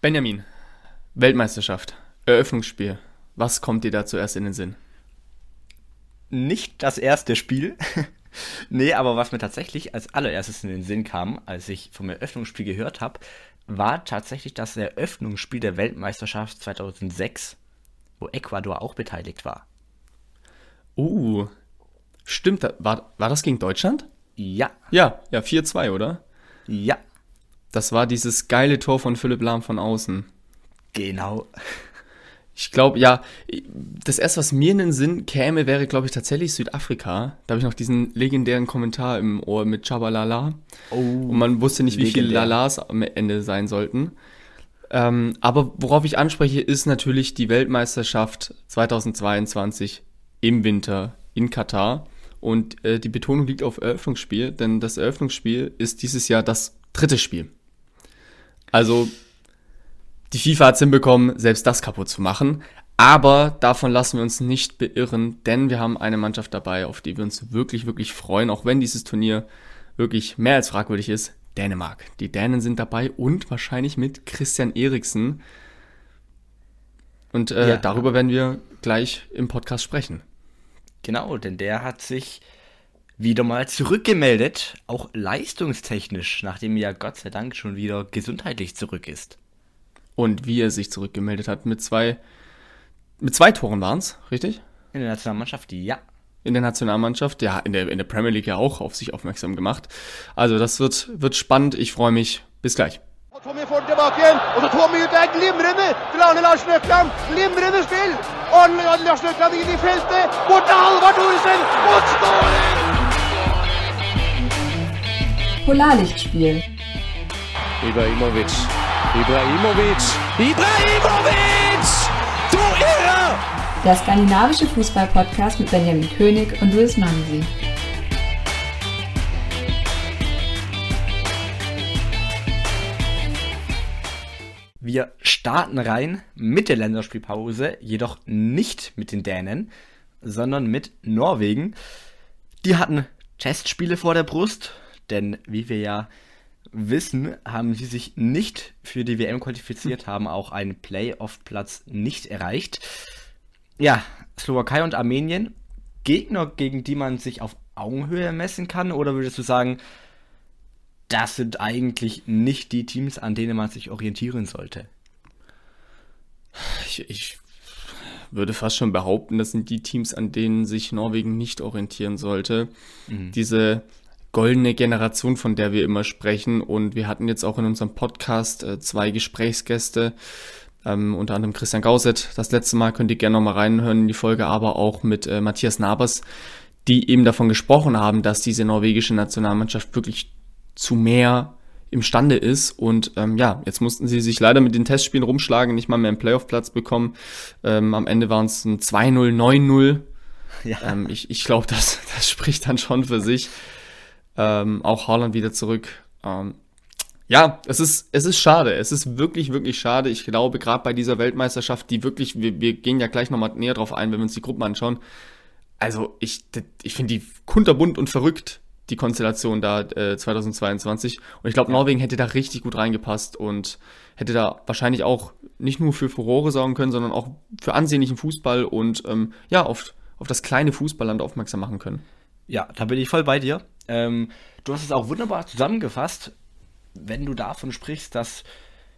Benjamin, Weltmeisterschaft, Eröffnungsspiel. Was kommt dir da zuerst in den Sinn? Nicht das erste Spiel. nee, aber was mir tatsächlich als allererstes in den Sinn kam, als ich vom Eröffnungsspiel gehört habe, war tatsächlich das Eröffnungsspiel der Weltmeisterschaft 2006, wo Ecuador auch beteiligt war. Uh, stimmt. War, war das gegen Deutschland? Ja. Ja, ja, 4-2, oder? Ja. Das war dieses geile Tor von Philipp Lahm von außen. Genau. Ich glaube, ja, das erste, was mir in den Sinn käme, wäre, glaube ich, tatsächlich Südafrika. Da habe ich noch diesen legendären Kommentar im Ohr mit Chabalala. Oh, Und man wusste nicht, wie legendär. viele Lalas am Ende sein sollten. Ähm, aber worauf ich anspreche, ist natürlich die Weltmeisterschaft 2022 im Winter in Katar. Und äh, die Betonung liegt auf Eröffnungsspiel, denn das Eröffnungsspiel ist dieses Jahr das dritte Spiel. Also die FIFA hat es hinbekommen, selbst das kaputt zu machen. Aber davon lassen wir uns nicht beirren, denn wir haben eine Mannschaft dabei, auf die wir uns wirklich, wirklich freuen, auch wenn dieses Turnier wirklich mehr als fragwürdig ist. Dänemark. Die Dänen sind dabei und wahrscheinlich mit Christian Eriksen. Und äh, ja. darüber werden wir gleich im Podcast sprechen. Genau, denn der hat sich wieder mal zurückgemeldet, auch leistungstechnisch, nachdem er Gott sei Dank schon wieder gesundheitlich zurück ist. Und wie er sich zurückgemeldet hat, mit zwei, mit zwei Toren waren es, richtig? In der Nationalmannschaft, ja. In der Nationalmannschaft, ja, in der, in der Premier League ja auch auf sich aufmerksam gemacht. Also das wird, wird spannend, ich freue mich. Bis gleich. Tommy får tilbake igjen, og så Tommy ut der, glimrende til Arne Larsen Økland. Glimrende spill! Arne Larsen Økland inn i feltet, bort til Halvard Thoresen, og skåring! Polarlichtspiel. Ibrahimovic. Ibrahimovic. Ibrahimovic! Du Irrer! Der skandinavische Fußball-Podcast mit Benjamin König und Luis Mansi. Wir starten rein mit der Länderspielpause, jedoch nicht mit den Dänen, sondern mit Norwegen. Die hatten Testspiele vor der Brust, denn wie wir ja wissen, haben sie sich nicht für die WM qualifiziert, haben auch einen Playoff-Platz nicht erreicht. Ja, Slowakei und Armenien, Gegner, gegen die man sich auf Augenhöhe messen kann, oder würdest du sagen, das sind eigentlich nicht die Teams, an denen man sich orientieren sollte? Ich, ich würde fast schon behaupten, das sind die Teams, an denen sich Norwegen nicht orientieren sollte. Mhm. Diese goldene Generation, von der wir immer sprechen. Und wir hatten jetzt auch in unserem Podcast äh, zwei Gesprächsgäste, ähm, unter anderem Christian Gauset. Das letzte Mal könnt ihr gerne nochmal reinhören in die Folge, aber auch mit äh, Matthias Nabers, die eben davon gesprochen haben, dass diese norwegische Nationalmannschaft wirklich zu mehr imstande ist. Und ähm, ja, jetzt mussten sie sich leider mit den Testspielen rumschlagen, nicht mal mehr einen Playoff-Platz bekommen. Ähm, am Ende waren es ein 2-0, 9-0. Ja. Ähm, ich ich glaube, das, das spricht dann schon für sich. Ähm, auch Haaland wieder zurück. Ähm, ja, es ist, es ist schade. Es ist wirklich, wirklich schade. Ich glaube, gerade bei dieser Weltmeisterschaft, die wirklich, wir, wir gehen ja gleich nochmal näher drauf ein, wenn wir uns die Gruppen anschauen. Also, ich, ich finde die kunterbunt und verrückt, die Konstellation da äh, 2022. Und ich glaube, Norwegen hätte da richtig gut reingepasst und hätte da wahrscheinlich auch nicht nur für Furore sorgen können, sondern auch für ansehnlichen Fußball und ähm, ja, auf, auf das kleine Fußballland aufmerksam machen können. Ja, da bin ich voll bei dir. Ähm, du hast es auch wunderbar zusammengefasst, wenn du davon sprichst, dass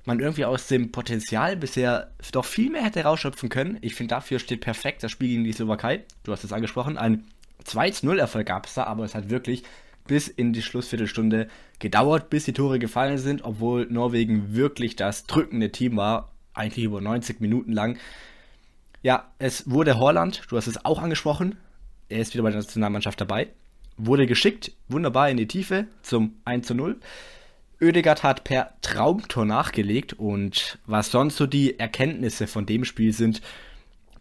man irgendwie aus dem Potenzial bisher doch viel mehr hätte rausschöpfen können. Ich finde, dafür steht perfekt das Spiel gegen die Slowakei. Du hast es angesprochen. Ein 2-0-Erfolg gab es da, aber es hat wirklich bis in die Schlussviertelstunde gedauert, bis die Tore gefallen sind, obwohl Norwegen wirklich das drückende Team war, eigentlich über 90 Minuten lang. Ja, es wurde Holland, du hast es auch angesprochen, er ist wieder bei der Nationalmannschaft dabei wurde geschickt, wunderbar in die Tiefe zum 1 zu 0. Oedegaard hat per Traumtor nachgelegt und was sonst so die Erkenntnisse von dem Spiel sind,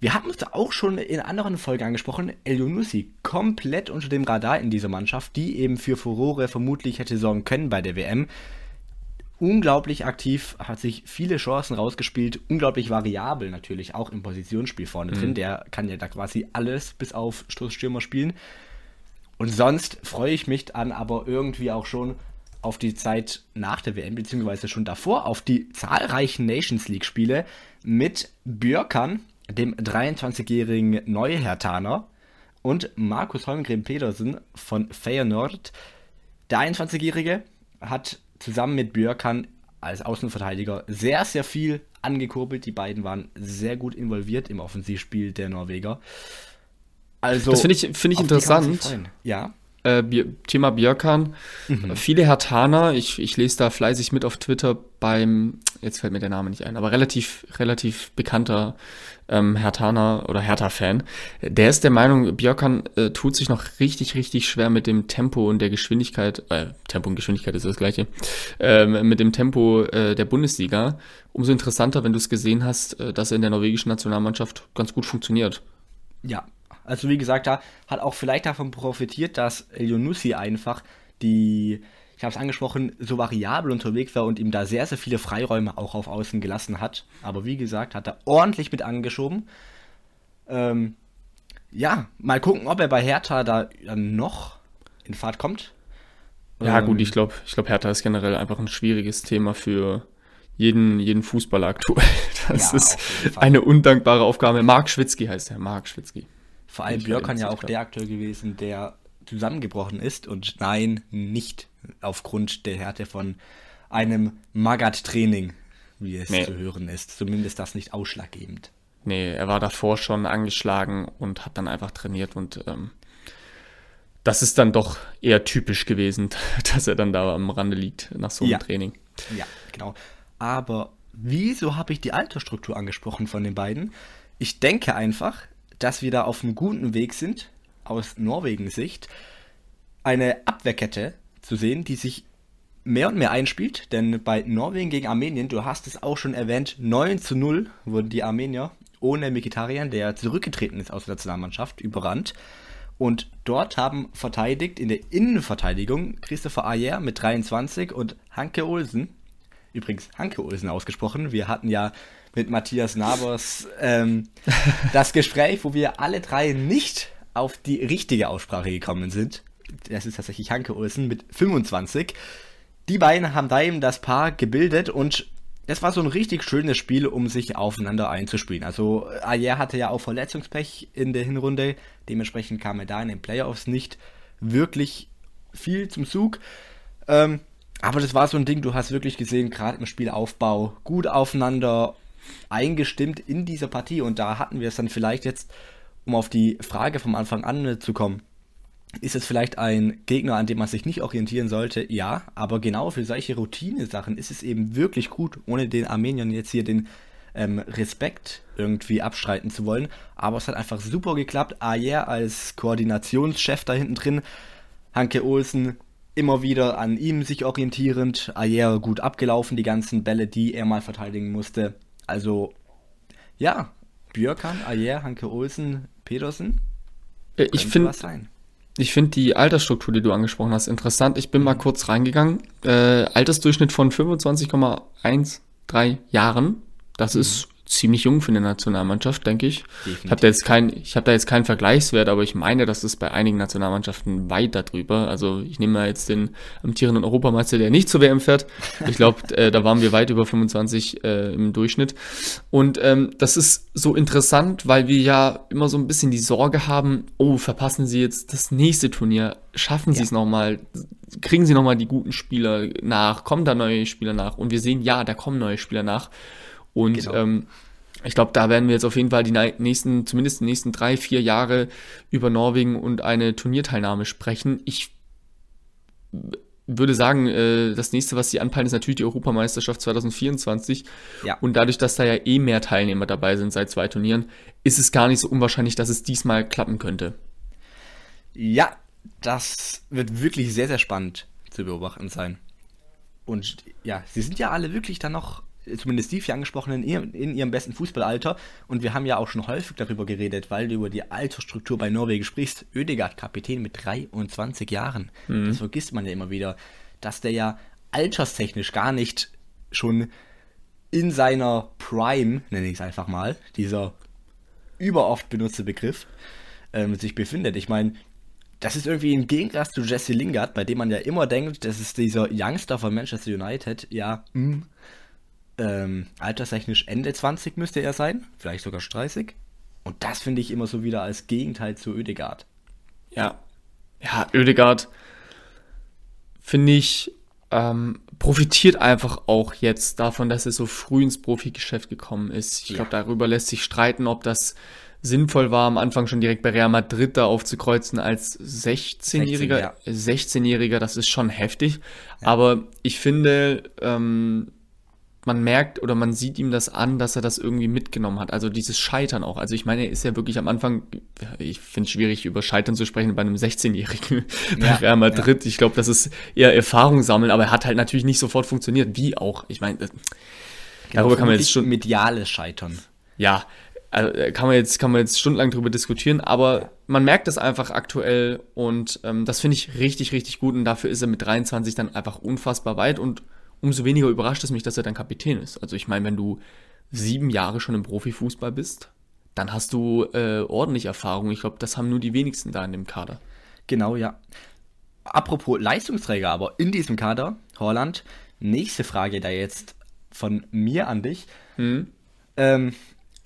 wir hatten uns auch schon in anderen Folgen angesprochen, El Yunusi komplett unter dem Radar in dieser Mannschaft, die eben für Furore vermutlich hätte sorgen können bei der WM. Unglaublich aktiv, hat sich viele Chancen rausgespielt, unglaublich variabel natürlich, auch im Positionsspiel vorne mhm. drin. Der kann ja da quasi alles bis auf Stoßstürmer spielen. Und sonst freue ich mich dann aber irgendwie auch schon auf die Zeit nach der WM, beziehungsweise schon davor, auf die zahlreichen Nations League-Spiele mit Björkan, dem 23-jährigen Neuhertaner, und Markus Holmgren Petersen von Feyenoord. Der 21-jährige hat zusammen mit Björkan als Außenverteidiger sehr, sehr viel angekurbelt. Die beiden waren sehr gut involviert im Offensivspiel der Norweger. Also, das finde ich, find ich interessant. Ja. Äh, Thema Björkan. Mhm. Viele Hertaner, ich, ich lese da fleißig mit auf Twitter beim, jetzt fällt mir der Name nicht ein, aber relativ, relativ bekannter ähm, Hertaner oder Hertha-Fan. Der ist der Meinung, Björkan äh, tut sich noch richtig, richtig schwer mit dem Tempo und der Geschwindigkeit, äh, Tempo und Geschwindigkeit ist das gleiche, ähm, mit dem Tempo äh, der Bundesliga. Umso interessanter, wenn du es gesehen hast, äh, dass er in der norwegischen Nationalmannschaft ganz gut funktioniert. Ja, also wie gesagt, da hat auch vielleicht davon profitiert, dass Elionussi einfach die, ich habe es angesprochen, so variabel unterwegs war und ihm da sehr, sehr viele Freiräume auch auf Außen gelassen hat. Aber wie gesagt, hat er ordentlich mit angeschoben. Ähm, ja, mal gucken, ob er bei Hertha da dann noch in Fahrt kommt. Ja, ähm, gut, ich glaube, ich glaub, Hertha ist generell einfach ein schwieriges Thema für jeden, jeden Fußballer aktuell. Das ja, ist eine undankbare Aufgabe. Marc Schwitzky heißt er, Marc Schwitzky. Vor allem Björkan ja auch der Akteur gewesen, der zusammengebrochen ist und nein, nicht aufgrund der Härte von einem Magat-Training, wie es nee. zu hören ist. Zumindest das nicht ausschlaggebend. Nee, er war davor schon angeschlagen und hat dann einfach trainiert und ähm, das ist dann doch eher typisch gewesen, dass er dann da am Rande liegt nach so einem ja. Training. Ja, genau. Aber wieso habe ich die Altersstruktur angesprochen von den beiden? Ich denke einfach, dass wir da auf einem guten Weg sind, aus Norwegens Sicht, eine Abwehrkette zu sehen, die sich mehr und mehr einspielt, denn bei Norwegen gegen Armenien, du hast es auch schon erwähnt, 9 zu 0 wurden die Armenier ohne Mikitarian, der zurückgetreten ist aus der Nationalmannschaft, überrannt. Und dort haben verteidigt in der Innenverteidigung Christopher Ayer mit 23 und Hanke Olsen, übrigens Hanke Olsen ausgesprochen. Wir hatten ja mit Matthias Nabers ähm, das Gespräch, wo wir alle drei nicht auf die richtige Aussprache gekommen sind. Das ist tatsächlich Hanke Olsen mit 25. Die beiden haben da eben das Paar gebildet und es war so ein richtig schönes Spiel, um sich aufeinander einzuspielen. Also Ayer hatte ja auch Verletzungspech in der Hinrunde, dementsprechend kam er da in den Playoffs nicht wirklich viel zum Zug. Ähm, aber das war so ein Ding, du hast wirklich gesehen, gerade im Spielaufbau, gut aufeinander eingestimmt in dieser Partie. Und da hatten wir es dann vielleicht jetzt, um auf die Frage vom Anfang an zu kommen, ist es vielleicht ein Gegner, an dem man sich nicht orientieren sollte? Ja, aber genau für solche Routine-Sachen ist es eben wirklich gut, ohne den Armeniern jetzt hier den ähm, Respekt irgendwie abstreiten zu wollen. Aber es hat einfach super geklappt. Ayer als Koordinationschef da hinten drin, Hanke Olsen immer wieder an ihm sich orientierend, Ayer gut abgelaufen, die ganzen Bälle, die er mal verteidigen musste. Also, ja, Björkan, Ayer, Hanke Olsen, Petersen. Äh, ich finde ich finde die Altersstruktur, die du angesprochen hast, interessant. Ich bin mal mhm. kurz reingegangen. Äh, Altersdurchschnitt von 25,13 Jahren. Das mhm. ist ziemlich jung für eine Nationalmannschaft, denke ich. Definitiv. Ich habe da jetzt kein, ich habe da jetzt keinen Vergleichswert, aber ich meine, das ist bei einigen Nationalmannschaften weit darüber. Also ich nehme mal jetzt den amtierenden Europameister, der nicht zur WM fährt. Ich glaube, äh, da waren wir weit über 25 äh, im Durchschnitt. Und ähm, das ist so interessant, weil wir ja immer so ein bisschen die Sorge haben, oh, verpassen Sie jetzt das nächste Turnier, schaffen Sie ja. es nochmal, kriegen Sie nochmal die guten Spieler nach, kommen da neue Spieler nach? Und wir sehen, ja, da kommen neue Spieler nach. Und genau. ähm, ich glaube, da werden wir jetzt auf jeden Fall die nächsten, zumindest die nächsten drei, vier Jahre über Norwegen und eine Turnierteilnahme sprechen. Ich würde sagen, äh, das nächste, was sie anpeilen, ist natürlich die Europameisterschaft 2024. Ja. Und dadurch, dass da ja eh mehr Teilnehmer dabei sind seit zwei Turnieren, ist es gar nicht so unwahrscheinlich, dass es diesmal klappen könnte. Ja, das wird wirklich sehr, sehr spannend zu beobachten sein. Und ja, sie sind ja alle wirklich dann noch zumindest die vier angesprochenen, in, ihrem besten Fußballalter. Und wir haben ja auch schon häufig darüber geredet, weil du über die Altersstruktur bei Norwegen sprichst. Oedegaard, Kapitän mit 23 Jahren. Mhm. Das vergisst man ja immer wieder, dass der ja alterstechnisch gar nicht schon in seiner Prime, nenne ich es einfach mal, dieser überoft benutzte Begriff, ähm, sich befindet. Ich meine, das ist irgendwie ein Gegensatz zu Jesse Lingard, bei dem man ja immer denkt, das ist dieser Youngster von Manchester United. Ja, mh, hm, ähm, alterstechnisch Ende 20 müsste er sein, vielleicht sogar 30. Und das finde ich immer so wieder als Gegenteil zu Oedegaard. Ja, ja, Oedegaard finde ich ähm, profitiert einfach auch jetzt davon, dass er so früh ins Profigeschäft gekommen ist. Ich ja. glaube, darüber lässt sich streiten, ob das sinnvoll war, am Anfang schon direkt bei Real Madrid da aufzukreuzen als 16-Jähriger. 16, ja. 16-Jähriger, das ist schon heftig. Ja. Aber ich finde, ähm, man merkt oder man sieht ihm das an, dass er das irgendwie mitgenommen hat. Also dieses Scheitern auch. Also ich meine, er ist ja wirklich am Anfang, ich finde es schwierig, über Scheitern zu sprechen bei einem 16-Jährigen bei ja, Real Madrid. Ja. Ich glaube, das ist eher Erfahrung sammeln, aber er hat halt natürlich nicht sofort funktioniert. Wie auch. Ich meine, genau, darüber kann man jetzt schon. Mediales Scheitern. Ja, also kann man jetzt, kann man jetzt stundenlang drüber diskutieren, aber man merkt das einfach aktuell und ähm, das finde ich richtig, richtig gut und dafür ist er mit 23 dann einfach unfassbar weit und umso weniger überrascht es mich, dass er dann Kapitän ist. Also ich meine, wenn du sieben Jahre schon im Profifußball bist, dann hast du äh, ordentlich Erfahrung. Ich glaube, das haben nur die wenigsten da in dem Kader. Genau, ja. Apropos Leistungsträger, aber in diesem Kader, Holland, nächste Frage da jetzt von mir an dich. Hm? Ähm,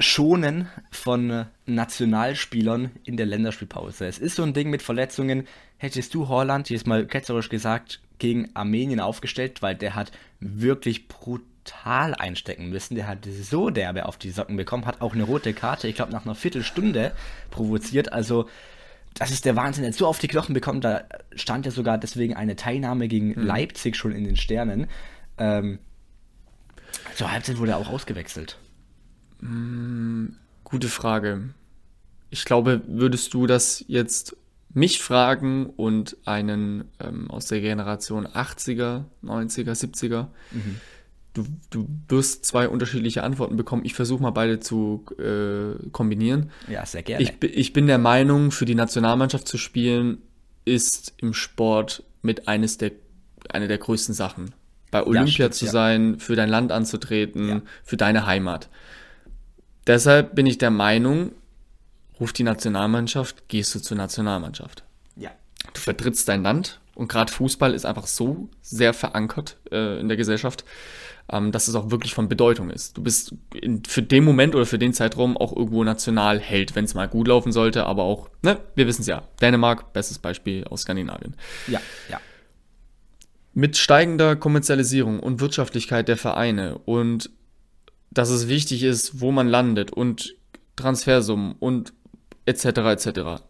Schonen von Nationalspielern in der Länderspielpause. Es ist so ein Ding mit Verletzungen. Hättest du Holland, jetzt mal ketzerisch gesagt, gegen Armenien aufgestellt, weil der hat wirklich brutal einstecken müssen. Der hat so derbe auf die Socken bekommen, hat auch eine rote Karte, ich glaube, nach einer Viertelstunde provoziert. Also, das ist der Wahnsinn. Er hat so auf die Knochen bekommen, da stand ja sogar deswegen eine Teilnahme gegen mhm. Leipzig schon in den Sternen. Ähm, zur Halbzeit wurde er auch ausgewechselt. Mm, gute Frage. Ich glaube, würdest du das jetzt mich fragen und einen ähm, aus der Generation 80er, 90er, 70er, mhm. du, du wirst zwei unterschiedliche Antworten bekommen. Ich versuche mal beide zu äh, kombinieren. Ja, sehr gerne. Ich, ich bin der Meinung, für die Nationalmannschaft zu spielen, ist im Sport mit eines der, eine der größten Sachen. Bei Olympia ja, stimmt, zu sein, ja. für dein Land anzutreten, ja. für deine Heimat. Deshalb bin ich der Meinung, ruft die Nationalmannschaft, gehst du zur Nationalmannschaft. Ja. Du vertrittst dein Land und gerade Fußball ist einfach so sehr verankert äh, in der Gesellschaft, ähm, dass es auch wirklich von Bedeutung ist. Du bist in, für den Moment oder für den Zeitraum auch irgendwo Nationalheld, wenn es mal gut laufen sollte, aber auch, ne, wir wissen es ja. Dänemark, bestes Beispiel aus Skandinavien. Ja, ja. Mit steigender Kommerzialisierung und Wirtschaftlichkeit der Vereine und dass es wichtig ist, wo man landet und Transfersummen und etc. etc.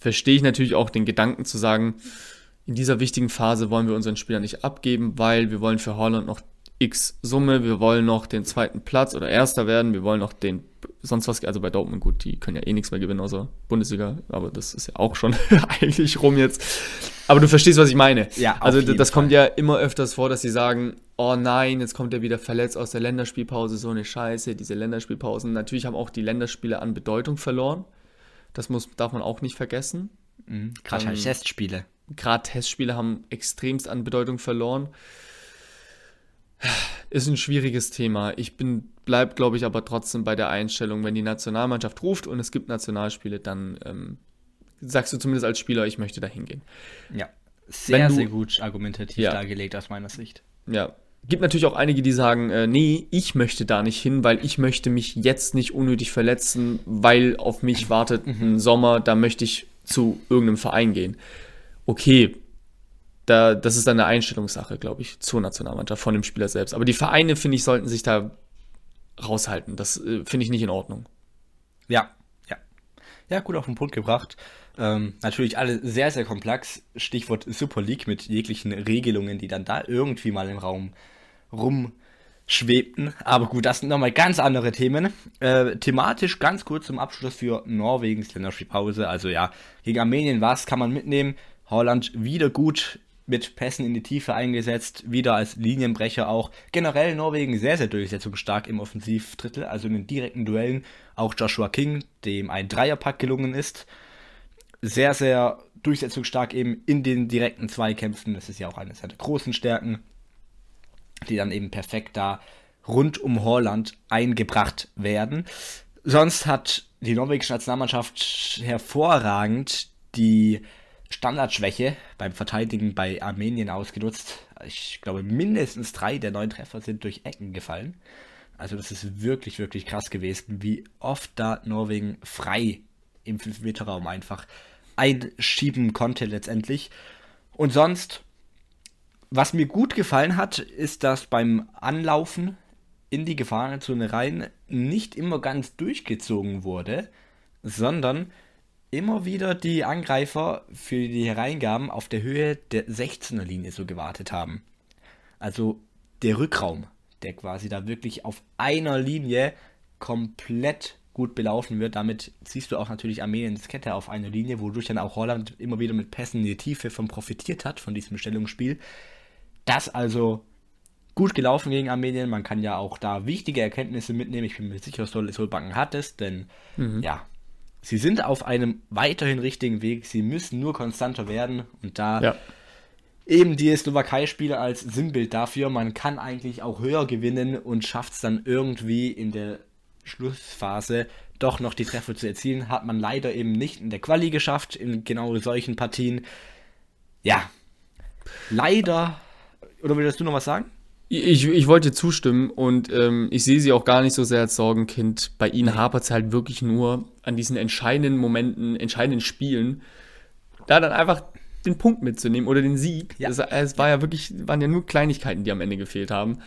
Verstehe ich natürlich auch den Gedanken zu sagen, in dieser wichtigen Phase wollen wir unseren Spieler nicht abgeben, weil wir wollen für Holland noch X Summe, wir wollen noch den zweiten Platz oder Erster werden, wir wollen noch den sonst was, also bei Dortmund gut, die können ja eh nichts mehr gewinnen außer Bundesliga, aber das ist ja auch schon eigentlich rum jetzt. Aber du verstehst, was ich meine. Ja, also das Fall. kommt ja immer öfters vor, dass sie sagen, oh nein, jetzt kommt er wieder verletzt aus der Länderspielpause, so eine Scheiße, diese Länderspielpausen. Natürlich haben auch die Länderspiele an Bedeutung verloren. Das muss, darf man auch nicht vergessen. Mhm. Gerade ähm, Testspiele. Gerade Testspiele haben extremst an Bedeutung verloren. Ist ein schwieriges Thema. Ich bin, bleib, glaube ich, aber trotzdem bei der Einstellung, wenn die Nationalmannschaft ruft und es gibt Nationalspiele, dann ähm, sagst du zumindest als Spieler, ich möchte da hingehen. Ja, sehr, du, sehr gut argumentativ ja. dargelegt aus meiner Sicht. Ja, gibt natürlich auch einige, die sagen, äh, nee, ich möchte da nicht hin, weil ich möchte mich jetzt nicht unnötig verletzen, weil auf mich wartet ein Sommer, da möchte ich zu irgendeinem Verein gehen. Okay, da, das ist dann eine Einstellungssache, glaube ich, zur Nationalmannschaft von dem Spieler selbst. Aber die Vereine, finde ich, sollten sich da raushalten. Das äh, finde ich nicht in Ordnung. Ja, ja. Ja, gut auf den Punkt gebracht. Ähm, natürlich alle sehr, sehr komplex. Stichwort Super League mit jeglichen Regelungen, die dann da irgendwie mal im Raum rumschwebten. Aber gut, das sind nochmal ganz andere Themen. Äh, thematisch ganz kurz zum Abschluss für Norwegens Länderspielpause. Also ja, gegen Armenien was kann man mitnehmen? Holland wieder gut mit Pässen in die Tiefe eingesetzt, wieder als Linienbrecher auch. Generell Norwegen sehr, sehr durchsetzungsstark im Offensivdrittel, also in den direkten Duellen. Auch Joshua King, dem ein Dreierpack gelungen ist. Sehr, sehr durchsetzungsstark eben in den direkten Zweikämpfen. Das ist ja auch eine seiner großen Stärken, die dann eben perfekt da rund um Holland eingebracht werden. Sonst hat die norwegische Nationalmannschaft hervorragend die Standardschwäche beim Verteidigen bei Armenien ausgenutzt. Ich glaube, mindestens drei der neun Treffer sind durch Ecken gefallen. Also das ist wirklich, wirklich krass gewesen, wie oft da Norwegen frei im 5-Meter-Raum einfach einschieben konnte letztendlich. Und sonst, was mir gut gefallen hat, ist, dass beim Anlaufen in die Gefahrenzone rein nicht immer ganz durchgezogen wurde, sondern immer wieder die Angreifer für die Hereingaben auf der Höhe der 16er Linie so gewartet haben. Also der Rückraum, der quasi da wirklich auf einer Linie komplett gut belaufen wird. Damit siehst du auch natürlich Armeniens Kette auf einer Linie, wodurch dann auch Holland immer wieder mit Pässen in die Tiefe von profitiert hat, von diesem Stellungsspiel. Das also gut gelaufen gegen Armenien. Man kann ja auch da wichtige Erkenntnisse mitnehmen. Ich bin mir sicher, Solbakken hat es, denn mhm. ja, sie sind auf einem weiterhin richtigen Weg. Sie müssen nur konstanter werden und da ja. eben die Slowakei-Spieler als Sinnbild dafür. Man kann eigentlich auch höher gewinnen und schafft es dann irgendwie in der Schlussphase doch noch die Treffer zu erzielen. Hat man leider eben nicht in der Quali geschafft, in genau solchen Partien. Ja, leider. Oder willst du noch was sagen? Ich, ich wollte zustimmen und ähm, ich sehe sie auch gar nicht so sehr als Sorgenkind. Bei ihnen hapert es halt wirklich nur an diesen entscheidenden Momenten, entscheidenden Spielen, da dann einfach den Punkt mitzunehmen oder den Sieg. Ja. Es, es war ja wirklich, waren ja nur Kleinigkeiten, die am Ende gefehlt haben.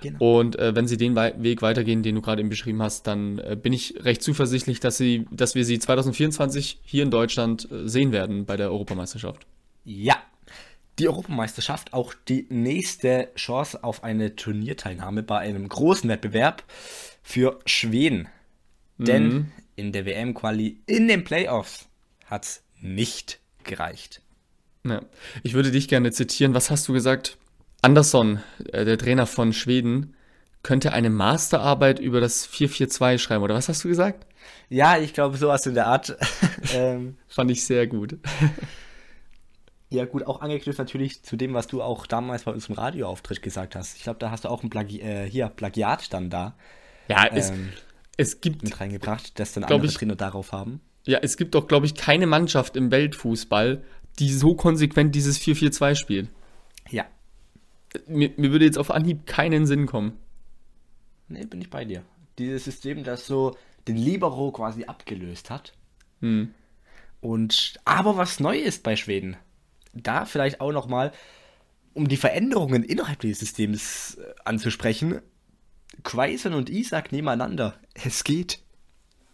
Genau. Und äh, wenn sie den Weg weitergehen, den du gerade eben beschrieben hast, dann äh, bin ich recht zuversichtlich, dass, sie, dass wir sie 2024 hier in Deutschland äh, sehen werden bei der Europameisterschaft. Ja, die Europameisterschaft auch die nächste Chance auf eine Turnierteilnahme bei einem großen Wettbewerb für Schweden. Mhm. Denn in der WM-Quali in den Playoffs hat es nicht gereicht. Ja. Ich würde dich gerne zitieren. Was hast du gesagt? Andersson, äh, der Trainer von Schweden, könnte eine Masterarbeit über das 442 schreiben, oder was hast du gesagt? Ja, ich glaube, sowas in der Art. ähm, Fand ich sehr gut. ja, gut, auch angeknüpft natürlich zu dem, was du auch damals bei unserem Radioauftritt gesagt hast. Ich glaube, da hast du auch ein Plagi äh, hier, Plagiat dann da. Ja, es, ähm, es gibt. Mit reingebracht, dass dann andere ich, Trainer darauf haben. Ja, es gibt doch, glaube ich, keine Mannschaft im Weltfußball, die so konsequent dieses 442 spielt. Ja, mir, mir würde jetzt auf Anhieb keinen Sinn kommen. Nee, bin ich bei dir. Dieses System, das so den Libero quasi abgelöst hat. Hm. Und aber was neu ist bei Schweden, da vielleicht auch noch mal, um die Veränderungen innerhalb des Systems äh, anzusprechen, Quaison und Isaac nebeneinander. Es geht.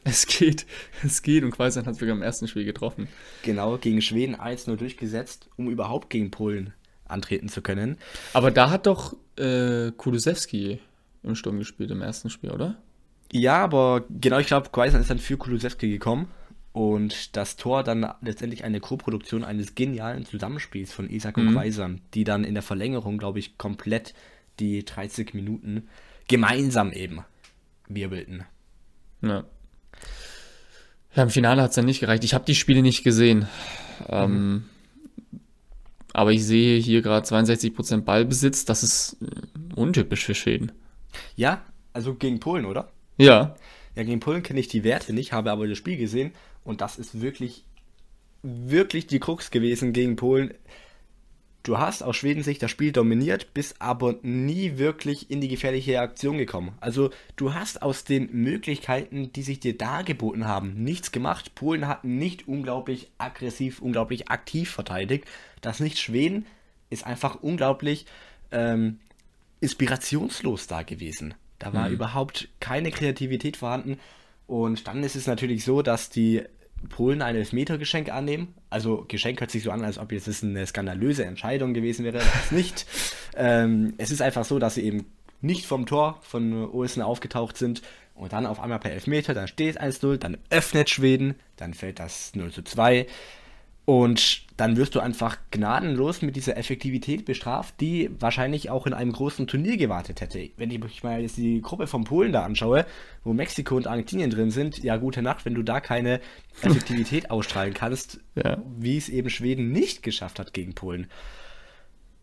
Es geht, es geht und Quaison hat sogar im ersten Spiel getroffen. Genau, gegen Schweden 1-0 durchgesetzt, um überhaupt gegen Polen antreten zu können. Aber da hat doch äh, Kulusewski im Sturm gespielt im ersten Spiel, oder? Ja, aber genau, ich glaube, Quaison ist dann für Kulusewski gekommen und das Tor dann letztendlich eine Co-Produktion eines genialen Zusammenspiels von Isaac mhm. und Quaison, die dann in der Verlängerung, glaube ich, komplett die 30 Minuten gemeinsam eben wirbelten. Ja. Ja, im Finale hat es dann nicht gereicht. Ich habe die Spiele nicht gesehen. Ähm, mhm. Ähm, aber ich sehe hier gerade 62% Ballbesitz. Das ist äh, untypisch für Schweden. Ja, also gegen Polen, oder? Ja. Ja, gegen Polen kenne ich die Werte nicht, habe aber das Spiel gesehen und das ist wirklich, wirklich die Krux gewesen gegen Polen du hast aus Schweden Sicht das Spiel dominiert, bist aber nie wirklich in die gefährliche Aktion gekommen. Also du hast aus den Möglichkeiten, die sich dir dargeboten haben, nichts gemacht. Polen hat nicht unglaublich aggressiv, unglaublich aktiv verteidigt. Das nicht Schweden ist einfach unglaublich ähm, inspirationslos da gewesen. Da war mhm. überhaupt keine Kreativität vorhanden. Und dann ist es natürlich so, dass die Polen ein Elfmetergeschenk annehmen. Also Geschenk hört sich so an, als ob jetzt eine skandalöse Entscheidung gewesen wäre. Das nicht. ähm, es ist einfach so, dass sie eben nicht vom Tor von Olsen aufgetaucht sind und dann auf einmal per Elfmeter, dann steht 1-0, dann öffnet Schweden, dann fällt das 0 zu 2. Und dann wirst du einfach gnadenlos mit dieser Effektivität bestraft, die wahrscheinlich auch in einem großen Turnier gewartet hätte. Wenn ich mich mal jetzt die Gruppe von Polen da anschaue, wo Mexiko und Argentinien drin sind, ja, gute Nacht, wenn du da keine Effektivität ausstrahlen kannst, ja. wie es eben Schweden nicht geschafft hat gegen Polen.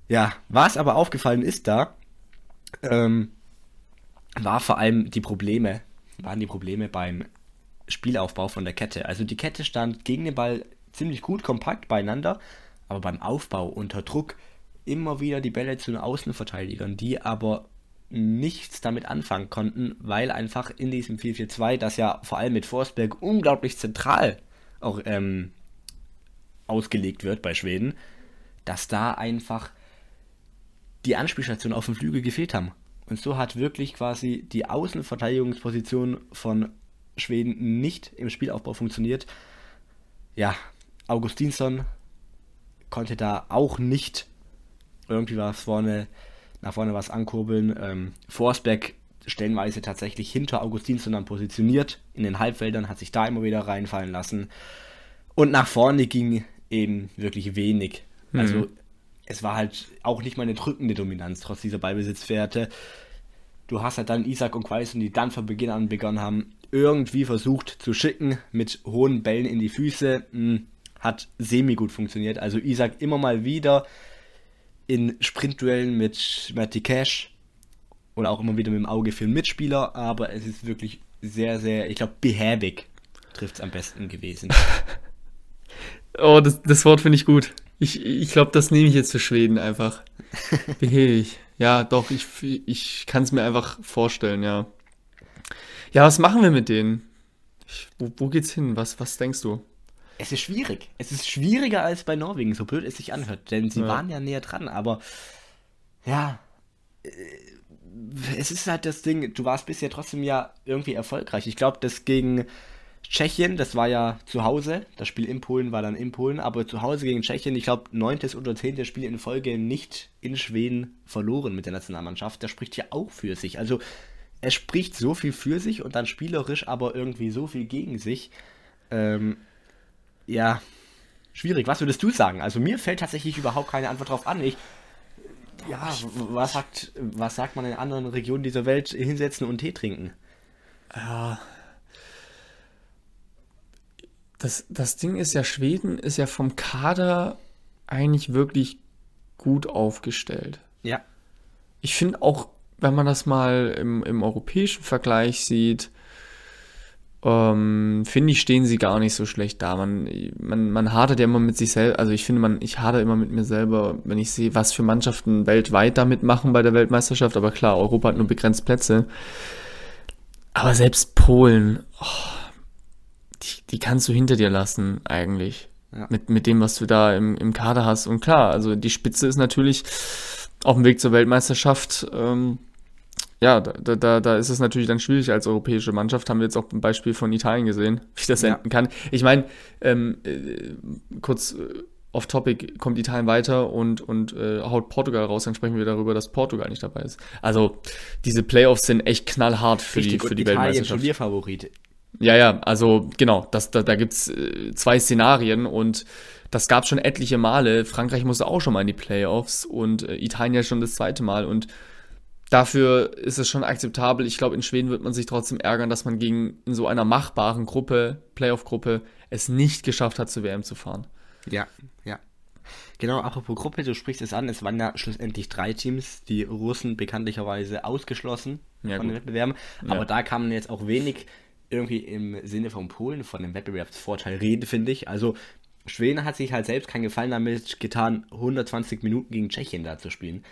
Ja, was aber aufgefallen ist da, ähm, war vor allem die Probleme, waren die Probleme beim Spielaufbau von der Kette. Also die Kette stand gegen den Ball ziemlich gut kompakt beieinander, aber beim Aufbau unter Druck immer wieder die Bälle zu den Außenverteidigern, die aber nichts damit anfangen konnten, weil einfach in diesem 4-4-2, das ja vor allem mit Forsberg unglaublich zentral auch ähm, ausgelegt wird bei Schweden, dass da einfach die Anspielstationen auf dem Flügel gefehlt haben. Und so hat wirklich quasi die Außenverteidigungsposition von Schweden nicht im Spielaufbau funktioniert. Ja, Augustinsson konnte da auch nicht irgendwie was vorne, nach vorne was ankurbeln. Ähm, Forsberg stellenweise tatsächlich hinter Augustinsson dann positioniert. In den Halbfeldern hat sich da immer wieder reinfallen lassen. Und nach vorne ging eben wirklich wenig. Mhm. Also es war halt auch nicht mal eine drückende Dominanz, trotz dieser Ballbesitzwerte. Du hast halt dann Isaac und Quaison, die dann von Beginn an begonnen haben, irgendwie versucht zu schicken mit hohen Bällen in die Füße. Hm, hat semi gut funktioniert. Also Isaac immer mal wieder in Sprintduellen mit Matty Cash oder auch immer wieder mit dem Auge für einen Mitspieler, aber es ist wirklich sehr, sehr, ich glaube, behäbig trifft es am besten gewesen. oh, das, das Wort finde ich gut. Ich, ich glaube, das nehme ich jetzt für Schweden einfach. Behäbig. Ja, doch, ich, ich kann es mir einfach vorstellen, ja. Ja, was machen wir mit denen? Ich, wo, wo geht's hin? Was, was denkst du? Es ist schwierig. Es ist schwieriger als bei Norwegen, so blöd es sich anhört, denn sie ja. waren ja näher dran, aber ja, äh, es ist halt das Ding, du warst bisher trotzdem ja irgendwie erfolgreich. Ich glaube, das gegen Tschechien, das war ja zu Hause, das Spiel in Polen war dann in Polen, aber zu Hause gegen Tschechien, ich glaube, neuntes oder zehntes Spiel in Folge nicht in Schweden verloren mit der Nationalmannschaft. Das spricht ja auch für sich. Also, er spricht so viel für sich und dann spielerisch aber irgendwie so viel gegen sich. Ähm, ja, schwierig. Was würdest du sagen? Also, mir fällt tatsächlich überhaupt keine Antwort drauf an. Ich, ja, was sagt, was sagt man in anderen Regionen dieser Welt? Hinsetzen und Tee trinken. Ja, das, das Ding ist ja, Schweden ist ja vom Kader eigentlich wirklich gut aufgestellt. Ja. Ich finde auch, wenn man das mal im, im europäischen Vergleich sieht, ähm, finde ich, stehen sie gar nicht so schlecht da. Man, man, man hadert ja immer mit sich selbst, also ich finde, man, ich hadere immer mit mir selber, wenn ich sehe, was für Mannschaften weltweit damit machen bei der Weltmeisterschaft, aber klar, Europa hat nur begrenzt Plätze. Aber selbst Polen, oh, die, die kannst du hinter dir lassen, eigentlich. Ja. Mit, mit dem, was du da im, im Kader hast. Und klar, also die Spitze ist natürlich auf dem Weg zur Weltmeisterschaft. Ähm, ja, da, da, da ist es natürlich dann schwierig als europäische Mannschaft. Haben wir jetzt auch ein Beispiel von Italien gesehen, wie das ja. enden kann. Ich meine, ähm, äh, kurz äh, off-topic kommt Italien weiter und, und äh, haut Portugal raus, dann sprechen wir darüber, dass Portugal nicht dabei ist. Also diese Playoffs sind echt knallhart für Richtig, die, für die Italien Weltmeisterschaft. Italien Favorit. Ja, ja, also genau, das, da, da gibt es äh, zwei Szenarien und das gab schon etliche Male. Frankreich musste auch schon mal in die Playoffs und äh, Italien ja schon das zweite Mal und dafür ist es schon akzeptabel. Ich glaube, in Schweden wird man sich trotzdem ärgern, dass man gegen in so einer machbaren Gruppe, Playoff-Gruppe, es nicht geschafft hat, zur WM zu fahren. Ja, ja. Genau, apropos Gruppe, du sprichst es an, es waren ja schlussendlich drei Teams, die Russen bekanntlicherweise ausgeschlossen ja, von den Wettbewerben, aber ja. da kamen jetzt auch wenig irgendwie im Sinne von Polen von dem Wettbewerbsvorteil reden, finde ich. Also Schweden hat sich halt selbst keinen Gefallen damit getan, 120 Minuten gegen Tschechien da zu spielen.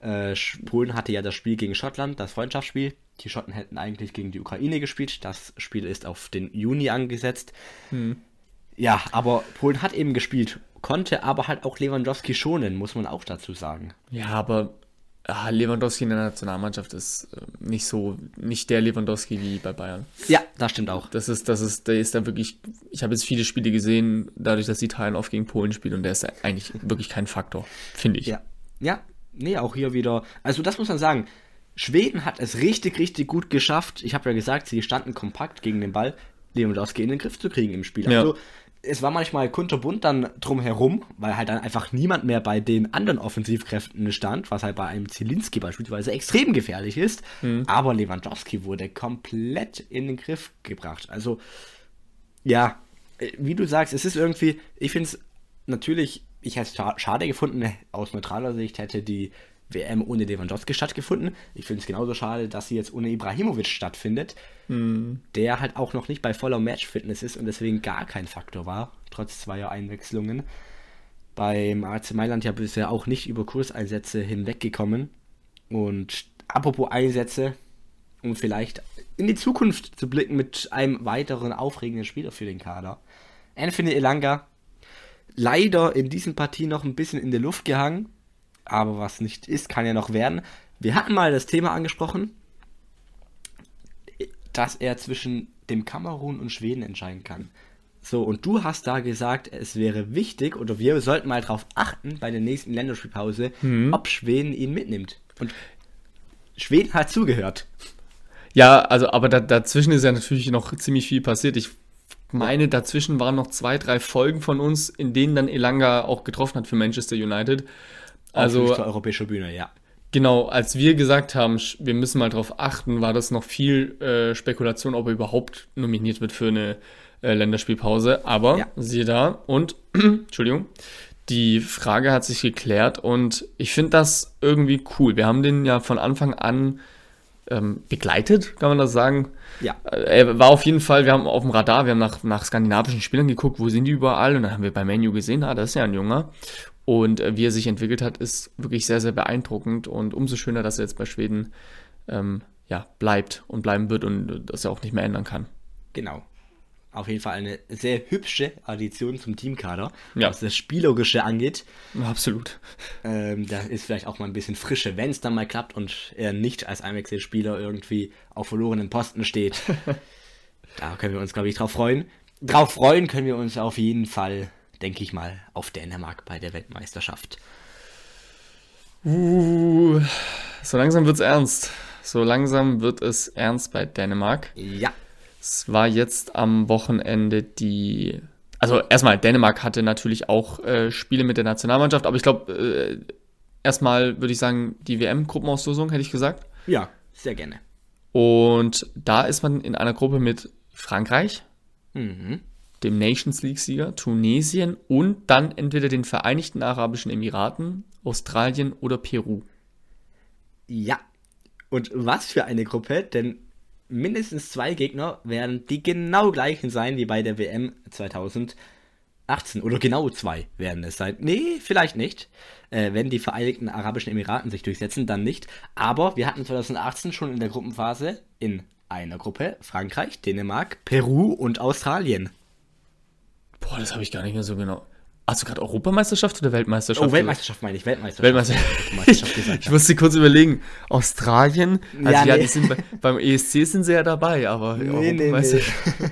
Äh, Polen hatte ja das Spiel gegen Schottland, das Freundschaftsspiel. Die Schotten hätten eigentlich gegen die Ukraine gespielt. Das Spiel ist auf den Juni angesetzt. Hm. Ja, aber Polen hat eben gespielt, konnte aber halt auch Lewandowski schonen, muss man auch dazu sagen. Ja, aber Ah, Lewandowski in der Nationalmannschaft ist äh, nicht so, nicht der Lewandowski wie bei Bayern. Ja, das stimmt auch. Das ist, das ist, der ist da wirklich, ich habe jetzt viele Spiele gesehen, dadurch, dass Italien oft gegen Polen spielt und der ist eigentlich wirklich kein Faktor, finde ich. Ja, ja, nee, auch hier wieder, also das muss man sagen, Schweden hat es richtig, richtig gut geschafft. Ich habe ja gesagt, sie standen kompakt gegen den Ball, Lewandowski in den Griff zu kriegen im Spiel. Also, ja es war manchmal kunterbunt dann drumherum, weil halt dann einfach niemand mehr bei den anderen Offensivkräften stand, was halt bei einem Zielinski beispielsweise extrem gefährlich ist. Mhm. Aber Lewandowski wurde komplett in den Griff gebracht. Also, ja, wie du sagst, es ist irgendwie, ich finde es natürlich, ich hätte es schade gefunden, aus neutraler Sicht hätte die WM ohne Lewandowski stattgefunden. Ich finde es genauso schade, dass sie jetzt ohne Ibrahimovic stattfindet, mhm. der halt auch noch nicht bei voller Matchfitness ist und deswegen gar kein Faktor war trotz zweier Einwechslungen. Beim AC Mailand ja bisher auch nicht über Kurseinsätze hinweggekommen. Und apropos Einsätze, um vielleicht in die Zukunft zu blicken mit einem weiteren aufregenden Spieler für den Kader. Anthony Elanga, leider in diesen Partien noch ein bisschen in der Luft gehangen, aber was nicht ist, kann ja noch werden. Wir hatten mal das Thema angesprochen, dass er zwischen dem Kamerun und Schweden entscheiden kann. So, und du hast da gesagt, es wäre wichtig oder wir sollten mal darauf achten bei der nächsten Länderspielpause, mhm. ob Schweden ihn mitnimmt. Und Schweden hat zugehört. Ja, also, aber da, dazwischen ist ja natürlich noch ziemlich viel passiert. Ich meine, dazwischen waren noch zwei, drei Folgen von uns, in denen dann Elanga auch getroffen hat für Manchester United. Also, auf europäischer Bühne, ja. Genau, als wir gesagt haben, wir müssen mal darauf achten, war das noch viel äh, Spekulation, ob er überhaupt nominiert wird für eine äh, Länderspielpause. Aber ja. siehe da und, Entschuldigung, die Frage hat sich geklärt und ich finde das irgendwie cool. Wir haben den ja von Anfang an ähm, begleitet, kann man das sagen. Ja. Äh, er war auf jeden Fall, wir haben auf dem Radar, wir haben nach, nach skandinavischen Spielern geguckt, wo sind die überall und dann haben wir bei Menu gesehen, ah, das ist ja ein Junger. Und äh, wie er sich entwickelt hat, ist wirklich sehr, sehr beeindruckend und umso schöner, dass er jetzt bei Schweden ähm, ja, bleibt und bleiben wird und das er auch nicht mehr ändern kann. Genau. Auf jeden Fall eine sehr hübsche Addition zum Teamkader, ja. was das Spielerische angeht. Absolut. Ähm, da ist vielleicht auch mal ein bisschen Frische, wenn es dann mal klappt und er nicht als Einwechselspieler irgendwie auf verlorenen Posten steht. da können wir uns, glaube ich, drauf freuen. Drauf freuen können wir uns auf jeden Fall denke ich mal, auf Dänemark bei der Weltmeisterschaft. Uh, so langsam wird es ernst. So langsam wird es ernst bei Dänemark. Ja. Es war jetzt am Wochenende die. Also erstmal, Dänemark hatte natürlich auch äh, Spiele mit der Nationalmannschaft, aber ich glaube, äh, erstmal würde ich sagen, die WM-Gruppenauslosung, hätte ich gesagt. Ja, sehr gerne. Und da ist man in einer Gruppe mit Frankreich, mhm dem Nations League-Sieger, Tunesien und dann entweder den Vereinigten Arabischen Emiraten, Australien oder Peru. Ja. Und was für eine Gruppe, denn mindestens zwei Gegner werden die genau gleichen sein wie bei der WM 2018. Oder genau zwei werden es sein. Nee, vielleicht nicht. Äh, wenn die Vereinigten Arabischen Emiraten sich durchsetzen, dann nicht. Aber wir hatten 2018 schon in der Gruppenphase in einer Gruppe Frankreich, Dänemark, Peru und Australien. Boah, das habe ich gar nicht mehr so genau. Hast du gerade Europameisterschaft oder Weltmeisterschaft? Oh, Weltmeisterschaft meine ich, Weltmeisterschaft. Weltmeisterschaft. gesagt, ich musste kurz überlegen, Australien, also ja, ja nee. die sind bei, beim ESC sind sie ja dabei, aber nee, Europameisterschaft. Nee, nee.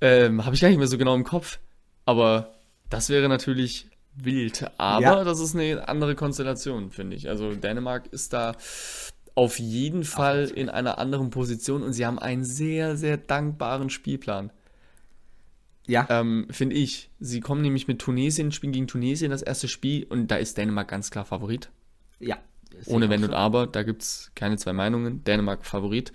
ähm, habe ich gar nicht mehr so genau im Kopf. Aber das wäre natürlich wild. Aber ja. das ist eine andere Konstellation, finde ich. Also Dänemark ist da auf jeden Fall in einer anderen Position und sie haben einen sehr, sehr dankbaren Spielplan. Ja. Ähm, Finde ich. Sie kommen nämlich mit Tunesien, spielen gegen Tunesien das erste Spiel und da ist Dänemark ganz klar Favorit. Ja. Ohne Wenn und Aber, da gibt es keine zwei Meinungen. Dänemark Favorit.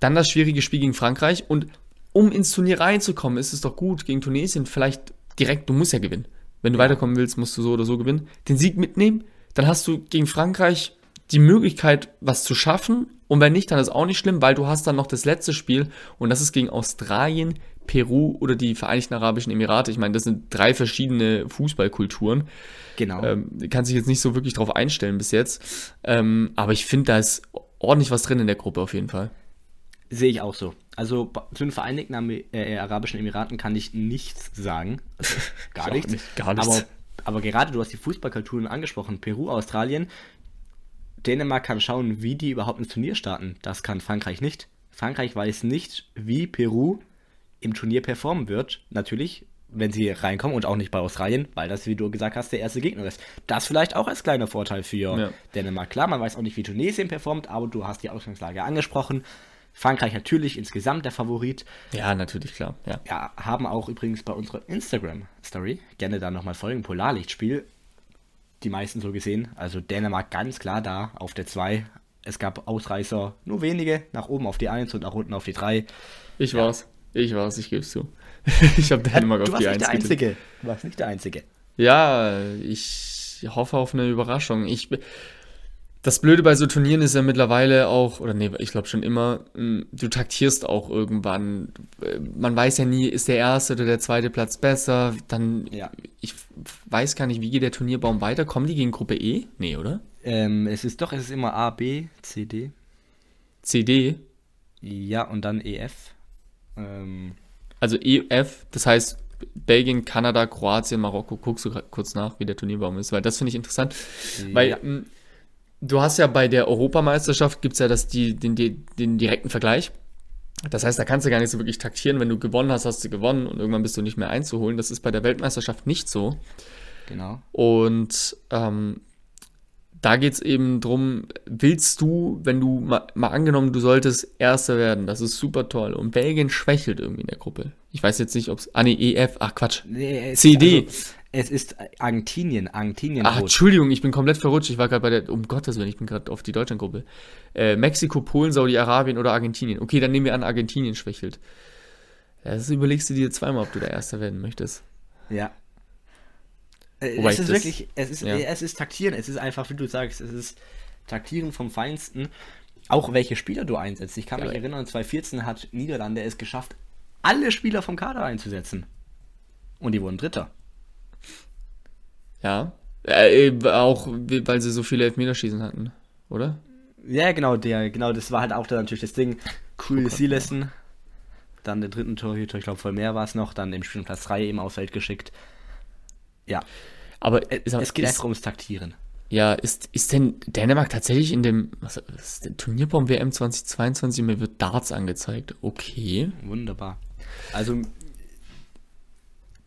Dann das schwierige Spiel gegen Frankreich und um ins Turnier reinzukommen, ist es doch gut gegen Tunesien. Vielleicht direkt, du musst ja gewinnen. Wenn du ja. weiterkommen willst, musst du so oder so gewinnen. Den Sieg mitnehmen, dann hast du gegen Frankreich die Möglichkeit, was zu schaffen. Und wenn nicht, dann ist auch nicht schlimm, weil du hast dann noch das letzte Spiel und das ist gegen Australien, Peru oder die Vereinigten Arabischen Emirate. Ich meine, das sind drei verschiedene Fußballkulturen. Genau. Ähm, kann sich jetzt nicht so wirklich drauf einstellen bis jetzt. Ähm, aber ich finde, da ist ordentlich was drin in der Gruppe auf jeden Fall. Sehe ich auch so. Also zu den Vereinigten äh, Arabischen Emiraten kann ich nichts sagen. Also, gar nichts. Nicht, gar nichts. Aber, aber gerade du hast die Fußballkulturen angesprochen. Peru, Australien. Dänemark kann schauen, wie die überhaupt ein Turnier starten. Das kann Frankreich nicht. Frankreich weiß nicht, wie Peru im Turnier performen wird. Natürlich, wenn sie reinkommen und auch nicht bei Australien, weil das, wie du gesagt hast, der erste Gegner ist. Das vielleicht auch als kleiner Vorteil für ja. Dänemark. Klar, man weiß auch nicht, wie Tunesien performt, aber du hast die Ausgangslage angesprochen. Frankreich natürlich insgesamt der Favorit. Ja, natürlich, klar. Ja, ja haben auch übrigens bei unserer Instagram-Story gerne da nochmal folgen. Polarlichtspiel. Die meisten so gesehen. Also Dänemark ganz klar da auf der 2. Es gab Ausreißer, nur wenige, nach oben auf die 1 und nach unten auf die 3. Ich ja. war's. Ich war's, ich gebe es zu. ich habe Dänemark auf die 1 der Einzige. Du warst nicht der Einzige. Ja, ich hoffe auf eine Überraschung. Ich Das Blöde bei so Turnieren ist ja mittlerweile auch, oder nee, ich glaube schon immer, hm, du taktierst auch irgendwann. Man weiß ja nie, ist der erste oder der zweite Platz besser. Dann, ja. ich weiß gar nicht, wie geht der Turnierbaum weiter? Kommen die gegen Gruppe E? Nee, oder? Ähm, es ist doch, es ist immer A, B, C, D. C, D? Ja, und dann EF. Ähm. Also EF, das heißt Belgien, Kanada, Kroatien, Marokko. Guckst du kurz nach, wie der Turnierbaum ist, weil das finde ich interessant. Ja. Weil hm, du hast ja bei der Europameisterschaft gibt es ja das, die, den, den direkten Vergleich. Das heißt, da kannst du gar nicht so wirklich taktieren. Wenn du gewonnen hast, hast du gewonnen und irgendwann bist du nicht mehr einzuholen. Das ist bei der Weltmeisterschaft nicht so. Genau. Und ähm, da geht es eben drum, willst du, wenn du mal, mal, angenommen, du solltest Erster werden, das ist super toll. Und Belgien schwächelt irgendwie in der Gruppe. Ich weiß jetzt nicht, ob es. Ah, nee, EF, ach Quatsch. Nee, CD. Also, es ist Argentinien, Argentinien. Ach, Entschuldigung, ich bin komplett verrutscht. Ich war gerade bei der, um Gottes Willen, ich bin gerade auf die Deutschlandgruppe. Äh, Mexiko, Polen, Saudi-Arabien oder Argentinien. Okay, dann nehmen wir an, Argentinien schwächelt. Das überlegst du dir zweimal, ob du da Erster werden möchtest. Ja. Äh, Wobei es ist wirklich, es ist, ja. es ist Taktieren, es ist einfach, wie du sagst, es ist Taktieren vom Feinsten. Auch welche Spieler du einsetzt. Ich kann ja, mich erinnern, 2014 hat Niederlande es geschafft, alle Spieler vom Kader einzusetzen. Und die wurden Dritter. Ja. Äh, auch weil sie so viele Elfmeterschießen hatten, oder? Ja, genau, der, genau, das war halt auch da natürlich das Ding. Cool Sielessen. Dann den dritten Torhüter, ich glaube, voll mehr war es noch, dann im Spiel Platz 3 eben aufs Feld geschickt. Ja. Aber es, es geht ist, einfach ums Taktieren. Ja, ist, ist denn Dänemark tatsächlich in dem was ist der Turnierbaum WM 2022 mir wird Darts angezeigt? Okay. Wunderbar. Also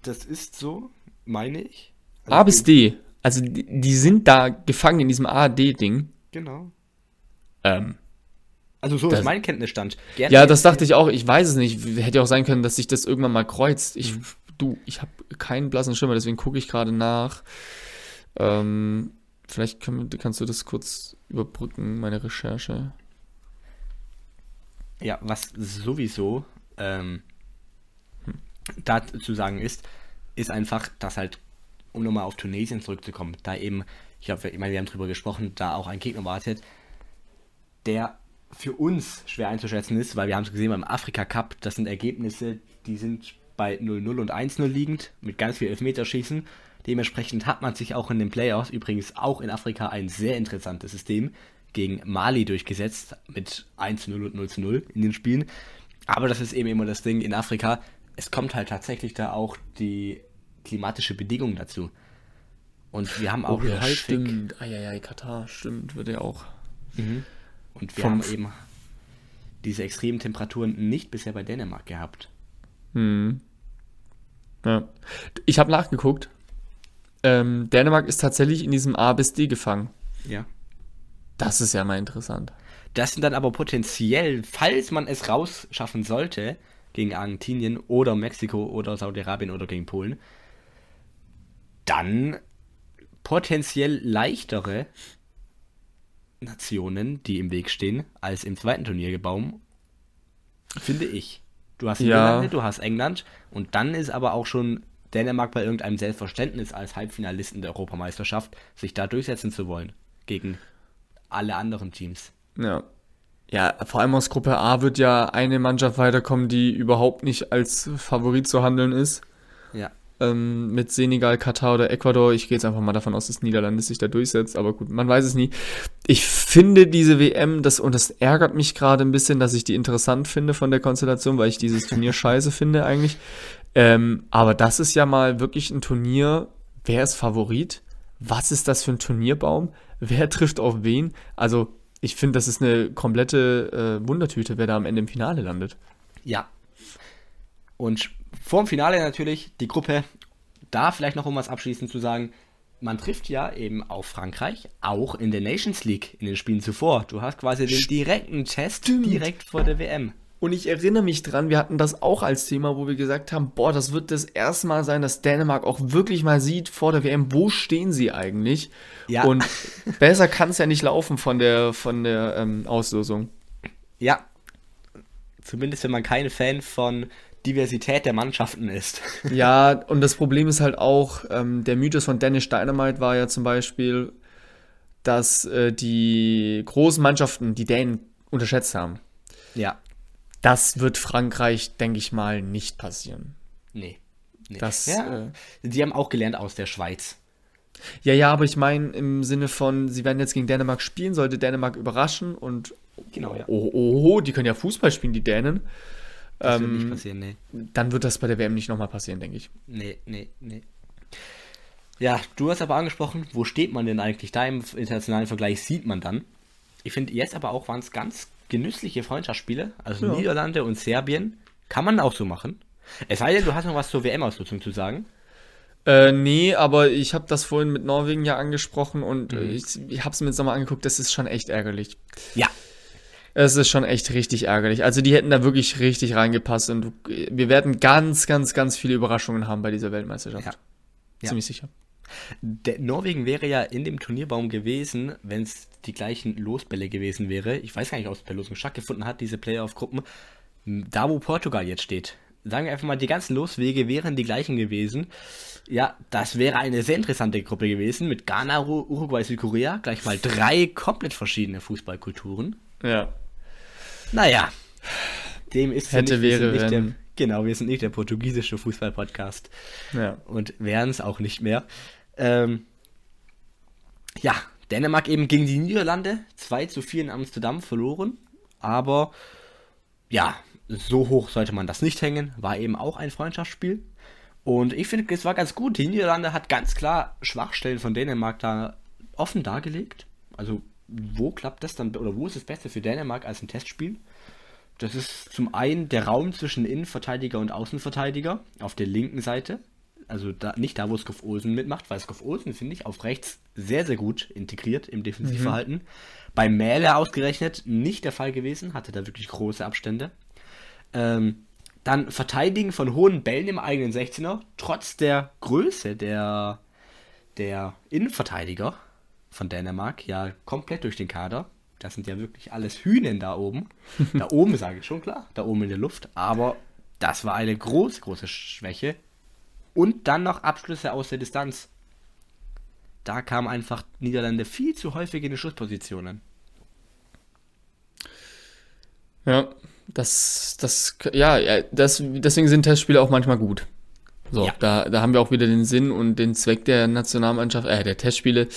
das ist so, meine ich. Also A bis D. Also die, die, sind da gefangen in diesem A-D-Ding. Genau. Ähm. Also so das, ist mein Kenntnisstand. Gerne ja, das dachte ich auch. Ich weiß es nicht. Hätte ja auch sein können, dass sich das irgendwann mal kreuzt. Ich, mhm. Du, ich habe keinen blassen Schimmer, deswegen gucke ich gerade nach. Ähm, vielleicht kann, kannst du das kurz überbrücken, meine Recherche. Ja, was sowieso ähm, hm. dazu sagen ist, ist einfach, dass halt um nochmal auf Tunesien zurückzukommen, da eben, ich glaube, ich meine, wir haben drüber gesprochen, da auch ein Gegner wartet, der für uns schwer einzuschätzen ist, weil wir haben es gesehen beim Afrika Cup, das sind Ergebnisse, die sind bei 0-0 und 1-0 liegend, mit ganz viel Elfmeterschießen. Dementsprechend hat man sich auch in den Playoffs, übrigens auch in Afrika, ein sehr interessantes System gegen Mali durchgesetzt, mit 1-0 und 0-0 in den Spielen. Aber das ist eben immer das Ding in Afrika, es kommt halt tatsächlich da auch die klimatische Bedingungen dazu. Und wir haben auch oh, ja, häufig. Stimmt. Eieiei, Katar, stimmt, wird ja auch. Mhm. Und wir haben eben diese extremen Temperaturen nicht bisher bei Dänemark gehabt. Hm. Ja. Ich habe nachgeguckt. Ähm, Dänemark ist tatsächlich in diesem A bis D gefangen. Ja. Das ist ja mal interessant. Das sind dann aber potenziell, falls man es rausschaffen sollte, gegen Argentinien oder Mexiko oder Saudi-Arabien oder gegen Polen, dann potenziell leichtere Nationen, die im Weg stehen, als im zweiten Turniergebaum, finde ich. Du hast ja. du hast England und dann ist aber auch schon Dänemark bei irgendeinem Selbstverständnis als Halbfinalisten der Europameisterschaft, sich da durchsetzen zu wollen gegen alle anderen Teams. Ja. Ja, vor allem aus Gruppe A wird ja eine Mannschaft weiterkommen, die überhaupt nicht als Favorit zu handeln ist. Ähm, mit Senegal, Katar oder Ecuador. Ich gehe jetzt einfach mal davon aus, dass Niederlande sich da durchsetzt, aber gut, man weiß es nie. Ich finde diese WM, das, und das ärgert mich gerade ein bisschen, dass ich die interessant finde von der Konstellation, weil ich dieses Turnier scheiße finde eigentlich. Ähm, aber das ist ja mal wirklich ein Turnier. Wer ist Favorit? Was ist das für ein Turnierbaum? Wer trifft auf wen? Also, ich finde, das ist eine komplette äh, Wundertüte, wer da am Ende im Finale landet. Ja. Und vor dem Finale natürlich die Gruppe. Da vielleicht noch um was abschließend zu sagen. Man trifft ja eben auf Frankreich, auch in der Nations League, in den Spielen zuvor. Du hast quasi den direkten Test Stimmt. direkt vor der WM. Und ich erinnere mich dran, wir hatten das auch als Thema, wo wir gesagt haben, boah, das wird das erste Mal sein, dass Dänemark auch wirklich mal sieht vor der WM, wo stehen sie eigentlich? Ja. Und besser kann es ja nicht laufen von der, von der ähm, Auslosung. Ja. Zumindest wenn man kein Fan von Diversität der Mannschaften ist. ja, und das Problem ist halt auch, ähm, der Mythos von Dennis Dynamite war ja zum Beispiel, dass äh, die großen Mannschaften die Dänen unterschätzt haben. Ja. Das wird Frankreich, denke ich mal, nicht passieren. Nee. nee. Das, ja, äh, die haben auch gelernt aus der Schweiz. Ja, ja, aber ich meine im Sinne von, sie werden jetzt gegen Dänemark spielen, sollte Dänemark überraschen und Genau, ja. oh, oh, oh, die können ja Fußball spielen, die Dänen. Das wird Ähm, nicht passieren, nee. Dann wird das bei der WM nicht nochmal passieren, denke ich. Nee, nee, nee. Ja, du hast aber angesprochen, wo steht man denn eigentlich da im internationalen Vergleich, sieht man dann. Ich finde jetzt aber auch waren es ganz genüssliche Freundschaftsspiele, also Ja. Niederlande und Serbien, kann man auch so machen. Es sei denn, du hast noch was zur WM-Ausnutzung zu sagen. Äh, nee, aber ich habe das vorhin mit Norwegen ja angesprochen und Mhm. äh, ich, ich habe es mir jetzt nochmal angeguckt, das ist schon echt ärgerlich. Ja. Es ist schon echt richtig ärgerlich. Also die hätten da wirklich richtig reingepasst und wir werden ganz, ganz, ganz viele Überraschungen haben bei dieser Weltmeisterschaft. Ja. Ja. Ziemlich sicher. Der Norwegen wäre ja in dem Turnierbaum gewesen, wenn es die gleichen Losbälle gewesen wäre. Ich weiß gar nicht, ob es per Losung stattgefunden hat, diese Playoff-Gruppen. Da, wo Portugal jetzt steht. Sagen wir einfach mal, die ganzen Loswege wären die gleichen gewesen. Ja, das wäre eine sehr interessante Gruppe gewesen mit Ghana, Uru- Uruguay, Südkorea. Gleich mal drei komplett verschiedene Fußballkulturen. Ja. Naja, dem ist Hätte, nicht, wäre, nicht der, wenn. Genau, wir sind nicht der portugiesische Fußball-Podcast Ja. und wären es auch nicht mehr. Ähm, ja, Dänemark eben gegen die Niederlande 2 zu 4 in Amsterdam verloren, aber ja, so hoch sollte man das nicht hängen, war eben auch ein Freundschaftsspiel. Und ich finde, es war ganz gut. Die Niederlande hat ganz klar Schwachstellen von Dänemark da offen dargelegt. Also, wo klappt das dann, oder wo ist es besser für Dänemark als ein Testspiel? Das ist zum einen der Raum zwischen Innenverteidiger und Außenverteidiger auf der linken Seite. Also da, nicht da, wo Skoff Olsen mitmacht, weil Skoff Olsen, finde ich, auf rechts sehr, sehr gut integriert im Defensivverhalten. Bei Mähle ausgerechnet nicht der Fall gewesen, hatte da wirklich große Abstände. Ähm, dann Verteidigen von hohen Bällen im eigenen 16er, trotz der Größe der, der Innenverteidiger von Dänemark, ja komplett durch den Kader. Das sind ja wirklich alles Hühnen da oben. Da oben sage ich schon klar, da oben in der Luft. Aber das war eine große, große Schwäche. Und dann noch Abschlüsse aus der Distanz. Da kamen einfach Niederlande viel zu häufig in die Schusspositionen. Ja, das, das, ja, ja, das, deswegen sind Testspiele auch manchmal gut. So, Ja. da, da haben wir auch wieder den Sinn und den Zweck der Nationalmannschaft, äh, der Testspiele,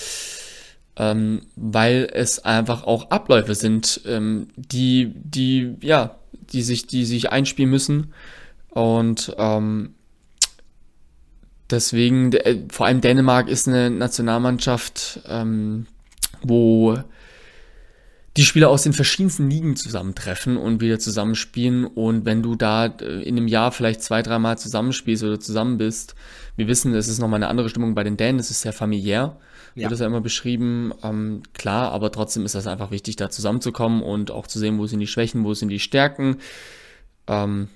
ähm, weil es einfach auch Abläufe sind, ähm, die, die, ja, die sich, die sich einspielen müssen. Und ähm, deswegen, äh, vor allem Dänemark ist eine Nationalmannschaft, ähm, wo die Spieler aus den verschiedensten Ligen zusammentreffen und wieder zusammenspielen. Und wenn du da äh, in einem Jahr vielleicht zwei, dreimal zusammenspielst oder zusammen bist, wir wissen, es ist nochmal eine andere Stimmung bei den Dänen, es ist sehr familiär, Ja. wird das ja immer beschrieben. Ähm, klar, aber trotzdem ist das einfach wichtig, da zusammenzukommen und auch zu sehen, wo sind die Schwächen, wo sind die Stärken. Ähm,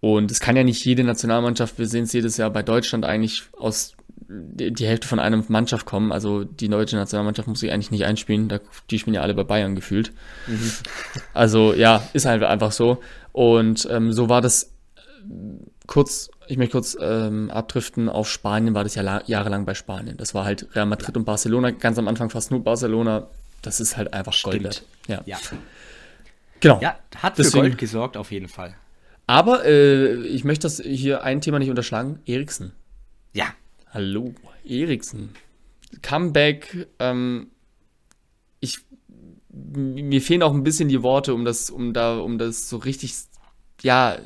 und es kann ja nicht jede Nationalmannschaft, wir sehen es jedes Jahr bei Deutschland eigentlich aus die Hälfte von einer Mannschaft kommen. Also die deutsche Nationalmannschaft muss sich eigentlich nicht einspielen. Da, die spielen ja alle bei Bayern gefühlt. Also ja, ist halt einfach so. Und ähm, so war das kurz, ich möchte kurz ähm, abdriften, auf Spanien war das ja la- jahrelang bei Spanien. Das war halt Real Madrid und Barcelona, ganz am Anfang fast nur Barcelona. Das ist halt einfach Gold wert. Ja. Ja, genau. ja hat für Deswegen- Gold gesorgt auf jeden Fall. Aber äh, ich möchte das hier ein Thema nicht unterschlagen. Eriksen. Ja, Hallo, Eriksen. Comeback, ähm, ich, mir fehlen auch ein bisschen die Worte, um das, um da, um das so richtig, ja,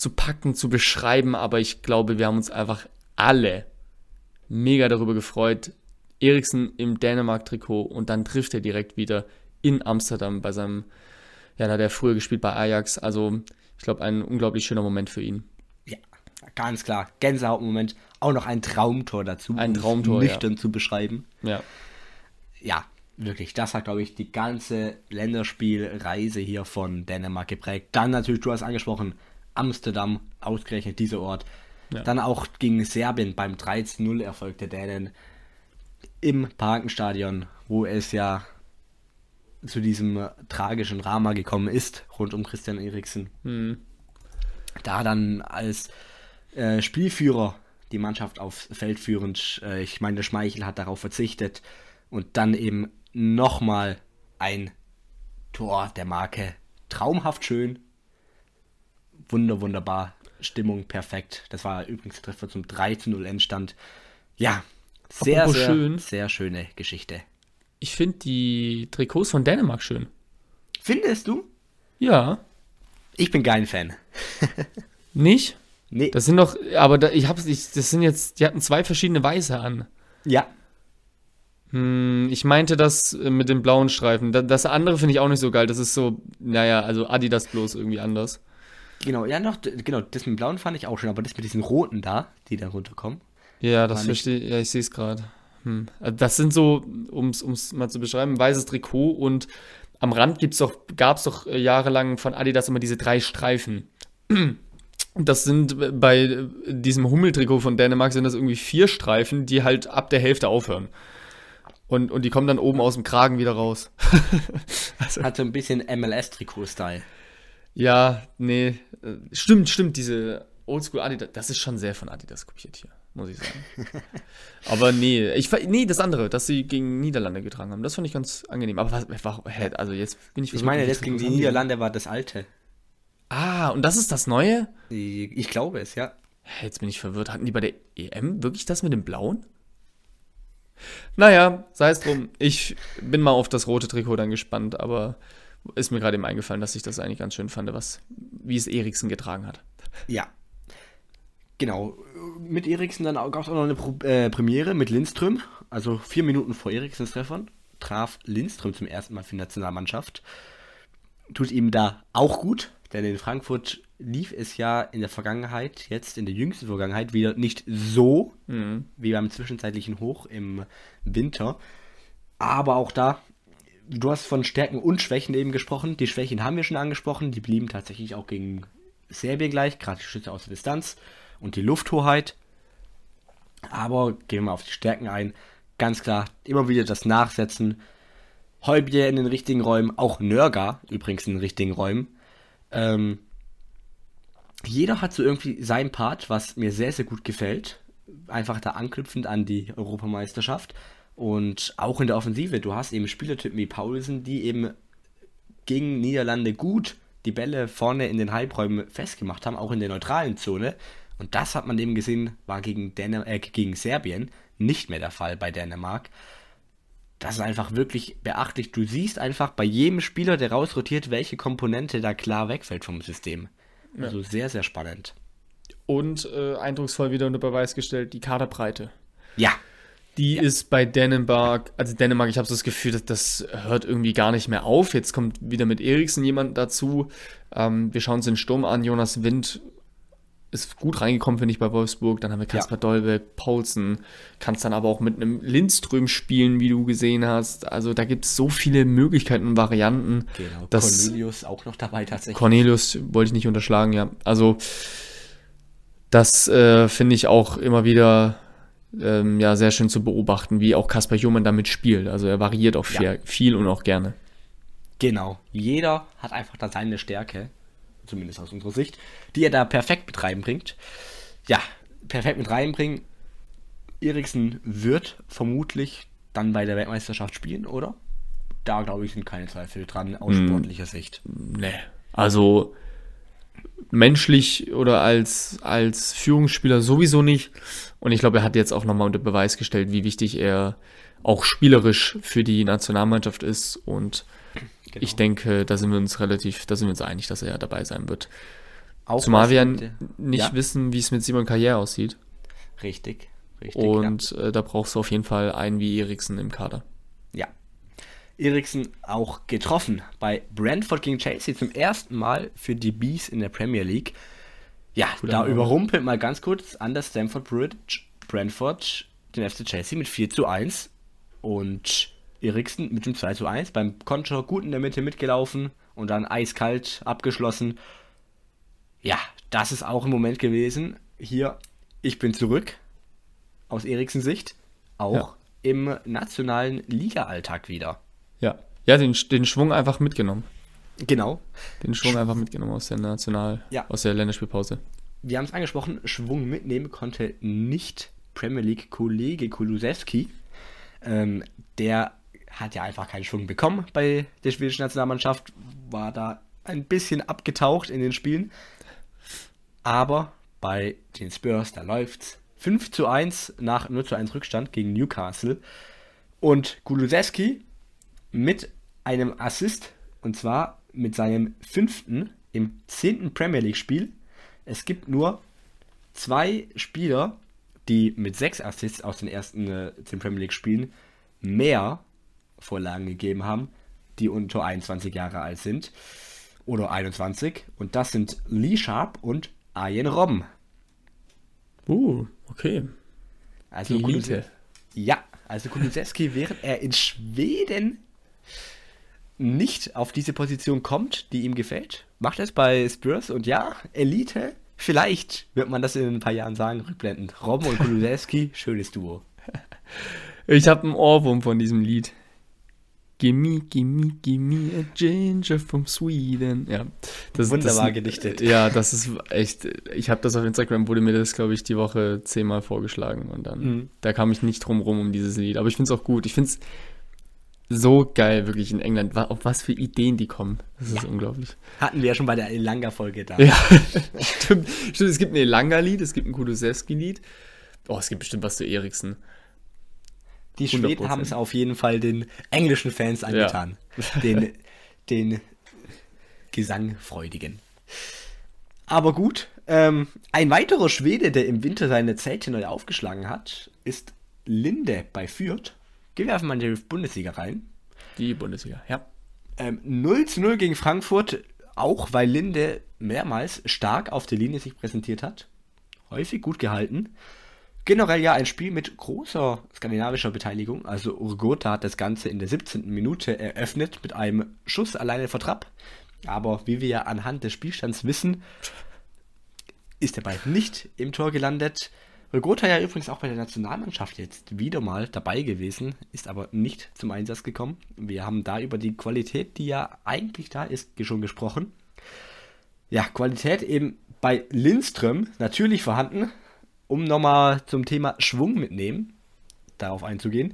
zu packen, zu beschreiben, aber ich glaube, wir haben uns einfach alle mega darüber gefreut. Eriksen im Dänemark-Trikot und dann trifft er direkt wieder in Amsterdam bei seinem, ja, da hat er früher gespielt bei Ajax, also ich glaube, ein unglaublich schöner Moment für ihn. ja, ganz klar. Gänsehautmoment. Auch noch ein Traumtor dazu. Ein um Traumtor, Nüchtern zu beschreiben. Ja. ja, wirklich, das hat, glaube ich, die ganze Länderspielreise hier von Dänemark geprägt. Dann natürlich, du hast angesprochen, Amsterdam, ausgerechnet dieser Ort. Ja. Dann auch gegen Serbien beim 13-0-Erfolg der Dänen im Parkenstadion, wo es ja zu diesem tragischen Drama gekommen ist, rund um Christian Eriksen. Da dann als äh, Spielführer die Mannschaft aufs Feld führend, äh, ich meine, der Schmeichel hat darauf verzichtet Und dann eben nochmal ein Tor der Marke. Traumhaft schön. Wunder, wunderbar. Stimmung perfekt. Das war übrigens der Treffer zum 3 zu 0 Endstand. Ja, sehr, sehr, schön. sehr schöne Geschichte. Ich finde die Trikots von Dänemark schön. Findest du? Ja. Ich bin kein Fan. Nicht? Nee. Das sind doch, aber da, ich hab's, ich, das sind jetzt, die hatten zwei verschiedene Weiße an. ja, Hm, ich meinte das äh, mit den blauen Streifen. Da, das andere finde ich auch nicht so geil. Das ist so, naja, also Adidas bloß irgendwie anders. Genau. Ja, noch, genau. Das mit dem blauen fand ich auch schön, aber das mit diesen roten da, die da runterkommen. Ja, das verstehe ja, ich sehe es gerade. Hm. Also Das sind so, um es mal zu beschreiben, weißes Trikot und am Rand gibt's doch, gab es doch äh, jahrelang von Adidas immer diese drei Streifen. Und Das sind äh, bei äh, diesem Hummeltrikot von Dänemark sind das irgendwie vier Streifen, die halt ab der Hälfte aufhören. Und, und die kommen dann oben aus dem Kragen wieder raus. also, Hat so ein bisschen MLS-Trikot-Style. Ja, nee, äh, stimmt, stimmt, diese Oldschool Adidas, das ist schon sehr von Adidas kopiert hier, muss ich sagen. Aber nee, ich, nee, das andere, das sie gegen Niederlande getragen haben, das fand ich ganz angenehm. Aber was, was hä, also jetzt bin ich Ich meine, das gegen die Niederlande war das alte. Ah, und das ist das Neue? Ich glaube es, ja. Jetzt bin ich verwirrt. Hatten die bei der EM wirklich das mit dem Blauen? Naja, sei es drum. Ich bin mal auf das rote Trikot dann gespannt, aber ist mir gerade eben eingefallen, dass ich das eigentlich ganz schön fand, was, wie es Eriksen getragen hat. Ja. Genau. Mit Eriksen dann gab es auch noch eine Pro äh, Premiere mit Lindström. Also vier Minuten vor Eriksens Treffern traf Lindström zum ersten Mal für die Nationalmannschaft. Tut ihm da auch gut, denn in Frankfurt lief es ja in der Vergangenheit, jetzt in der jüngsten Vergangenheit, wieder nicht so wie beim zwischenzeitlichen Hoch im Winter. Aber auch da, du hast von Stärken und Schwächen eben gesprochen. Die Schwächen haben wir schon angesprochen. Die blieben tatsächlich auch gegen Serbien gleich, gerade die Schüsse aus der Distanz und die Lufthoheit. Aber gehen wir mal auf die Stärken ein. Ganz klar, immer wieder das Nachsetzen. Heubier in den richtigen Räumen, auch Nörger übrigens in den richtigen Räumen. Ähm, jeder hat so irgendwie seinen Part, was mir sehr, sehr gut gefällt. Einfach da anknüpfend an die Europameisterschaft. Und auch in der Offensive, du hast eben Spielertypen wie Paulsen, die eben gegen Niederlande gut die Bälle vorne in den Halbräumen festgemacht haben, auch in der neutralen Zone. Und das hat man eben gesehen, war gegen, Dänem äh, gegen Serbien nicht mehr der Fall bei Dänemark. Das ist einfach wirklich beachtlich. Du siehst einfach bei jedem Spieler, der rausrotiert, welche Komponente da klar wegfällt vom System. Also sehr, sehr spannend. Und äh, eindrucksvoll wieder unter Beweis gestellt, die Kaderbreite. Ja, Die ist bei Dänemark, also Dänemark, ich habe so das Gefühl, dass das hört irgendwie gar nicht mehr auf. Jetzt kommt wieder mit Eriksen jemand dazu. Ähm, wir schauen uns den Sturm an. Jonas Wind ist gut reingekommen, finde ich, bei Wolfsburg. Dann haben wir Kasper Dolbeck, Paulsen. Kannst dann aber auch mit einem Lindström spielen, wie du gesehen hast. Also da gibt es so viele Möglichkeiten und Varianten. genau. Cornelius auch noch dabei tatsächlich. Cornelius wollte ich nicht unterschlagen, ja. Also das äh, finde ich auch immer wieder ähm, ja, sehr schön zu beobachten, wie auch Kasper Jumann damit spielt. Also er variiert auch viel, Ja. viel und auch gerne. Genau. Jeder hat einfach da seine Stärke, zumindest aus unserer Sicht, die er da perfekt mit reinbringt. Ja, perfekt mit reinbringen. Eriksen wird vermutlich dann bei der Weltmeisterschaft spielen, oder? Da, glaube ich, sind keine Zweifel dran aus sportlicher Sicht. Nee. Also menschlich oder als, als Führungsspieler sowieso nicht. Und ich glaube, er hat jetzt auch nochmal unter Beweis gestellt, wie wichtig er auch spielerisch für die Nationalmannschaft ist. Und Genau. ich denke, da sind wir uns relativ, da sind wir uns einig, dass er dabei sein wird. Auch Zumal wir mit nicht ja, wissen, wie es mit Simon Karriere aussieht. Richtig, richtig. ja. Und äh, da brauchst du auf jeden Fall einen wie Eriksen im Kader. Eriksen auch getroffen bei Brentford gegen Chelsea zum ersten Mal für die Bees in der Premier League. Ja, da Name. überrumpelt mal ganz kurz an der Stamford Bridge Brentford den FC Chelsea mit 4 zu 1 und Eriksen mit dem 2 zu 1 beim Konter gut in der Mitte mitgelaufen und dann eiskalt abgeschlossen. Ja, das ist auch ein Moment gewesen. Hier, ich bin zurück aus Eriksens Sicht. Auch Ja. im nationalen Liga-Alltag wieder. Ja. Ja, den, den Schwung einfach mitgenommen. Genau. Den Schwung einfach mitgenommen aus der National, Ja. aus der Länderspielpause. Wir haben es angesprochen, Schwung mitnehmen konnte nicht Premier League-Kollege Kulusewski. Ähm, der hat ja einfach keinen Schwung bekommen bei der schwedischen Nationalmannschaft, war da ein bisschen abgetaucht in den Spielen. Aber bei den Spurs, da läuft's 5 zu 1 nach 0 zu 1 Rückstand gegen Newcastle. Und Kulusewski mit einem Assist, und zwar mit seinem fünften im zehnten Premier League Spiel. Es gibt nur zwei Spieler, die mit sechs Assists aus den ersten äh, zehn Premier League Spielen mehr Vorlagen gegeben haben, die unter 21 Jahre alt sind. Oder 21. Und das sind Lee Sharp und Arjen Robben. Uh, okay. Also Elite. Ja, also Kulusewski, während er in Schweden nicht auf diese Position kommt, die ihm gefällt, macht es bei Spurs und ja, Elite, vielleicht wird man das in ein paar Jahren sagen, rückblendend. Robben und Kulusewski, schönes Duo. Ich habe einen Ohrwurm von diesem Lied. Gimme, gimme, gimme a ginger from Sweden. Ja, das, Wunderbar das, gedichtet. Ja, das ist echt. Ich habe das auf Instagram, wurde mir das, glaube ich, die Woche zehnmal vorgeschlagen und dann, Mhm. da kam ich nicht drum rum um dieses Lied. Aber ich finde es auch gut. Ich finde es so geil, wirklich in England. Auf was für Ideen die kommen. Das ist unglaublich. Hatten wir ja schon bei der Elanga-Folge da. Ja, stimmt, stimmt. Es gibt ein Elanga-Lied, es gibt ein Kulusewski-Lied. Oh, es gibt bestimmt was zu Eriksen. Die Schweden 100%. haben es auf jeden Fall den englischen Fans angetan. Den, den Gesangfreudigen. Aber gut, ähm, ein weiterer Schwede, der im Winter seine Zelte neu aufgeschlagen hat, ist Linde bei Fürth. Gehen wir einfach mal in die Bundesliga rein. Die Bundesliga, ja. Ähm, 0 zu 0 gegen Frankfurt, auch weil Linde mehrmals stark auf der Linie sich präsentiert hat. Häufig gut gehalten. Generell ja ein Spiel mit großer skandinavischer Beteiligung. Also Urgota hat das Ganze in der 17. Minute eröffnet mit einem Schuss alleine vor Trapp. Aber wie wir ja anhand des Spielstands wissen, ist der Ball nicht im Tor gelandet. Urgota ja übrigens auch bei der Nationalmannschaft jetzt wieder mal dabei gewesen, ist aber nicht zum Einsatz gekommen. Wir haben da über die Qualität, die ja eigentlich da ist, schon gesprochen. Ja, Qualität eben bei Lindström natürlich vorhanden. Um nochmal zum Thema Schwung mitnehmen, darauf einzugehen.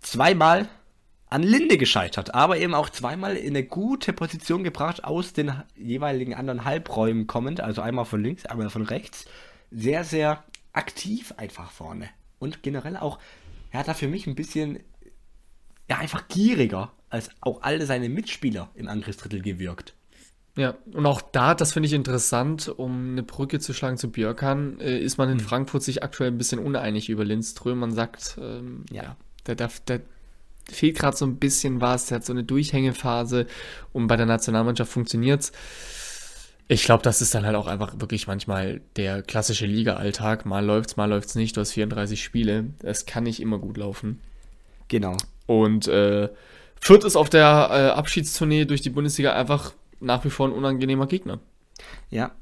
Zweimal an Linde gescheitert, aber eben auch zweimal in eine gute Position gebracht, aus den jeweiligen anderen Halbräumen kommend, also einmal von links, einmal von rechts. Sehr, sehr aktiv einfach vorne. Und generell auch, er hat da für mich ein bisschen, ja, einfach gieriger als auch alle seine Mitspieler im Angriffsdrittel gewirkt. Ja, und auch da, das finde ich interessant, um eine Brücke zu schlagen zu Björkan, äh, ist man in Frankfurt sich aktuell ein bisschen uneinig über Lindström. Man sagt, ähm, Ja. ja, der, darf, der fehlt gerade so ein bisschen was, der hat so eine Durchhängephase und bei der Nationalmannschaft funktioniert's. Ich glaube, das ist dann halt auch einfach wirklich manchmal der klassische Liga-Alltag. Mal läuft's, mal läuft's nicht. Du hast 34 Spiele. Das kann nicht immer gut laufen. Genau. Und äh, Fürth ist auf der äh, Abschiedstournee durch die Bundesliga einfach nach wie vor ein unangenehmer Gegner. Ja.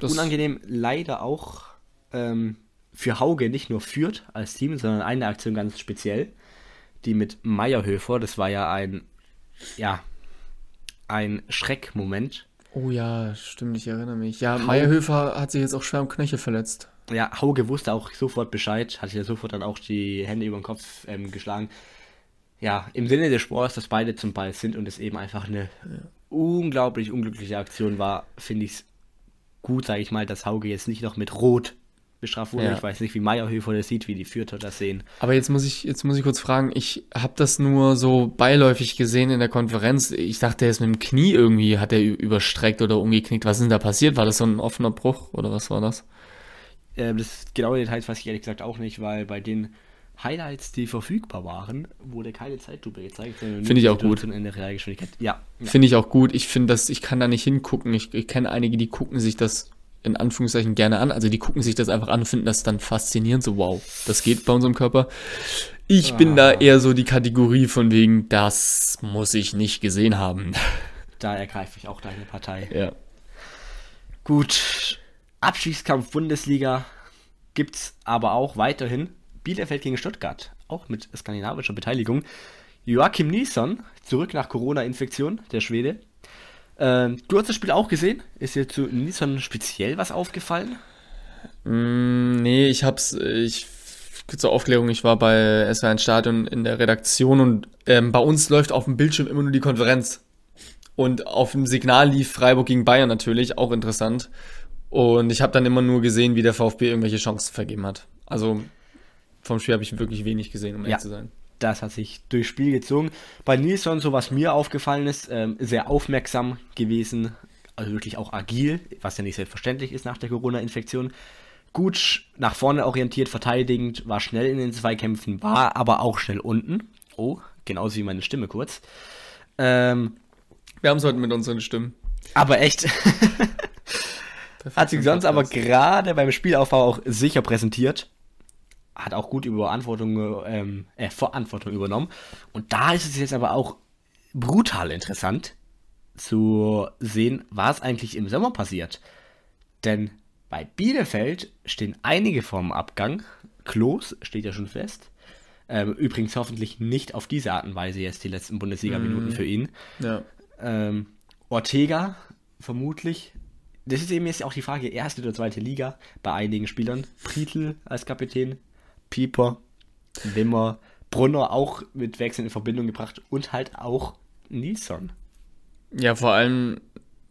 Das- Unangenehm leider auch ähm, für Hauge nicht nur führt als Team, sondern eine Aktion ganz speziell, die mit Meierhöfer, das war ja ein, ja, ein Schreckmoment. Oh ja, stimmt, ich erinnere mich. Ja, Meierhöfer hat sich jetzt auch schwer am Knöchel verletzt. Ja, Hauge wusste auch sofort Bescheid, hat sich ja sofort dann auch die Hände über den Kopf ähm, geschlagen. Ja, im Sinne des Sports, dass beide zum Ball sind und es eben einfach eine unglaublich unglückliche Aktion war, finde ich es gut, sage ich mal, dass Hauge jetzt nicht noch mit Rot bestraft wurde. Ja. Ich weiß nicht, wie Meierhöfer das sieht, wie die Fürther das sehen. Aber jetzt muss ich, jetzt muss ich kurz fragen, ich habe das nur so beiläufig gesehen in der Konferenz. Ich dachte, er ist mit dem Knie irgendwie, hat er überstreckt oder umgeknickt. Was ist denn da passiert? War das so ein offener Bruch oder was war das? Ähm, das genaue Details weiß ich ehrlich gesagt auch nicht, weil bei den Highlights, die verfügbar waren, wurde keine Zeitlupe gezeigt. sondern Finde ich auch gut. In der Realgeschwindigkeit. Ja, ja. Finde ich auch gut. Ich finde das, ich kann da nicht hingucken. Ich, ich kenne einige, die gucken sich das in Anführungszeichen gerne an. Also die gucken sich das einfach an und finden das dann faszinierend. So, wow, das geht bei unserem Körper. Ich bin da eher so die Kategorie von wegen, das muss ich nicht gesehen haben. da ergreife ich auch deine Partei. ja. Gut, Abstiegskampf Bundesliga gibt's aber auch weiterhin. Bielefeld gegen Stuttgart, auch mit skandinavischer Beteiligung. Joachim Nilsson, zurück nach Corona-Infektion, der Schwede. Ähm, du hast das Spiel auch gesehen. Ist dir zu Nilsson speziell was aufgefallen? Mm, nee, ich hab's, ich zur Aufklärung, ich war bei S1 Stadion in der Redaktion und ähm, bei uns läuft auf dem Bildschirm immer nur die Konferenz. Und auf dem Signal lief Freiburg gegen Bayern natürlich, auch interessant. Und ich habe dann immer nur gesehen, wie der VfB irgendwelche Chancen vergeben hat. Also vom Spiel habe ich wirklich wenig gesehen, um ehrlich Ja. zu sein. Das hat sich durchs Spiel gezogen. Bei Nilsson, so was mir aufgefallen ist, ähm, sehr aufmerksam gewesen, also wirklich auch agil, was ja nicht selbstverständlich ist nach der Corona-Infektion. Gut nach vorne orientiert, verteidigend, war schnell in den Zweikämpfen, war aber auch schnell unten. Oh, genauso wie meine Stimme kurz. Ähm, Wir haben es heute mit unseren Stimmen. aber echt, hat sich sonst aber gerade beim Spielaufbau auch sicher präsentiert. Hat auch gut über Verantwortung, ähm, äh, Verantwortung übernommen. Und da ist es jetzt aber auch brutal interessant zu sehen, was eigentlich im Sommer passiert. Denn bei Bielefeld stehen einige vorm Abgang. Klos steht ja schon fest. Ähm, übrigens hoffentlich nicht auf diese Art und Weise jetzt die letzten Bundesliga-Minuten für ihn. Ja. Ähm, Ortega, vermutlich. Das ist eben jetzt auch die Frage, erste oder zweite Liga bei einigen Spielern. Prietl als Kapitän, Pieper, Wimmer, Brunner auch mit Wechseln in Verbindung gebracht und halt auch Nilsson. ja, vor allem,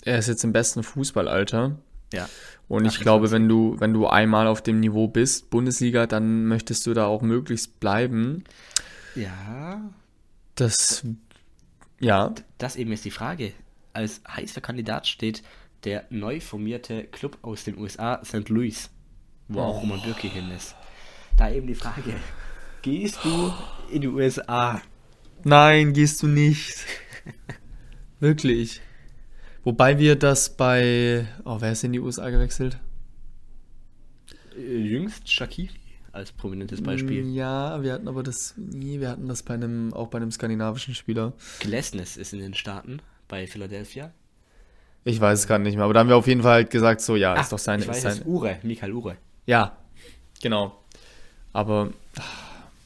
er ist jetzt im besten Fußballalter. Ja. Und ich glaube, wenn du, wenn du einmal auf dem Niveau bist, Bundesliga, dann möchtest du da auch möglichst bleiben. Ja, Das, ja, das eben ist die Frage. Als heißer Kandidat steht der neu formierte Club aus den USA, St. Louis, wo auch Roman Bürki hin ist. Da eben die Frage, gehst du in die USA? Nein, gehst du nicht. Wirklich. Wobei wir das bei. Oh, wer ist in die USA gewechselt? Äh, Jüngst Shakiri als prominentes Beispiel. Ja, wir hatten aber das. Nee, wir hatten das bei einem, auch bei einem skandinavischen Spieler. Glesnes ist in den Staaten bei Philadelphia. Ich weiß es gerade nicht mehr, aber da haben wir auf jeden Fall halt gesagt, so, ja, Ah, ist doch seine. ich weiß seine Ure, Michael Ure. ja, genau. Aber.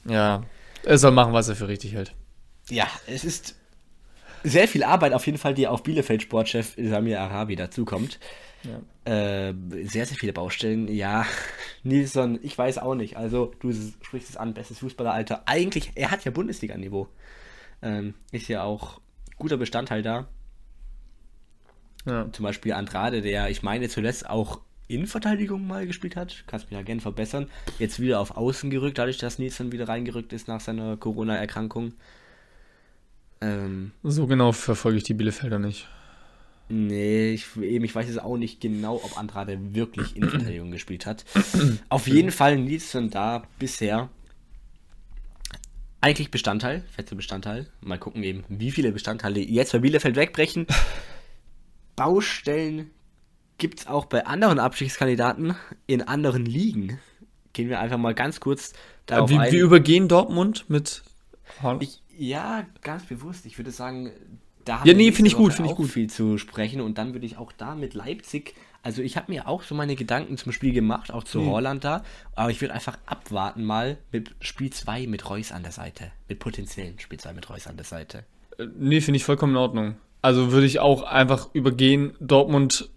Ja, er soll machen, was er für richtig hält. Ja, es ist sehr viel Arbeit auf jeden Fall, die auf Bielefeld Sportchef Samir Arabi dazukommt. Ja. Äh, sehr, sehr viele Baustellen. Ja, Nilsson, ich weiß auch nicht. Also, du sprichst es an, bestes Fußballeralter. Eigentlich, er hat ja Bundesliga-Niveau. Ähm, ist ja auch guter Bestandteil da. Ja. Zum Beispiel Andrade, der, ich meine, zuletzt auch Innenverteidigung mal gespielt hat. Kannst mich ja gerne verbessern. Jetzt wieder auf Außen gerückt, dadurch, dass Nilsson wieder reingerückt ist nach seiner Corona-Erkrankung. Ähm, So genau verfolge ich die Bielefelder nicht. Nee, ich, eben, ich weiß jetzt auch nicht genau, ob Andrade wirklich Innenverteidigung gespielt hat. Auf jeden Fall Nilsson da bisher eigentlich Bestandteil, fester Bestandteil. Mal gucken eben, wie viele Bestandteile jetzt bei Bielefeld wegbrechen. Baustellen gibt es auch bei anderen Abstiegskandidaten in anderen Ligen. Gehen wir einfach mal ganz kurz darauf Wie, ein. wir übergehen Dortmund mit. Ich, ja, ganz bewusst. Ich würde sagen, da Ja, wir nee, finde ich gut, finde ich gut. viel zu sprechen und dann würde ich auch da mit Leipzig, also ich habe mir auch so meine Gedanken zum Spiel gemacht, auch zu Holland da, aber ich würde einfach abwarten mal mit Spiel 2 mit Reus an der Seite, mit potenziellen Spiel 2 mit Reus an der Seite. Äh, Nee, finde ich vollkommen in Ordnung. Also würde ich auch einfach übergehen. Dortmund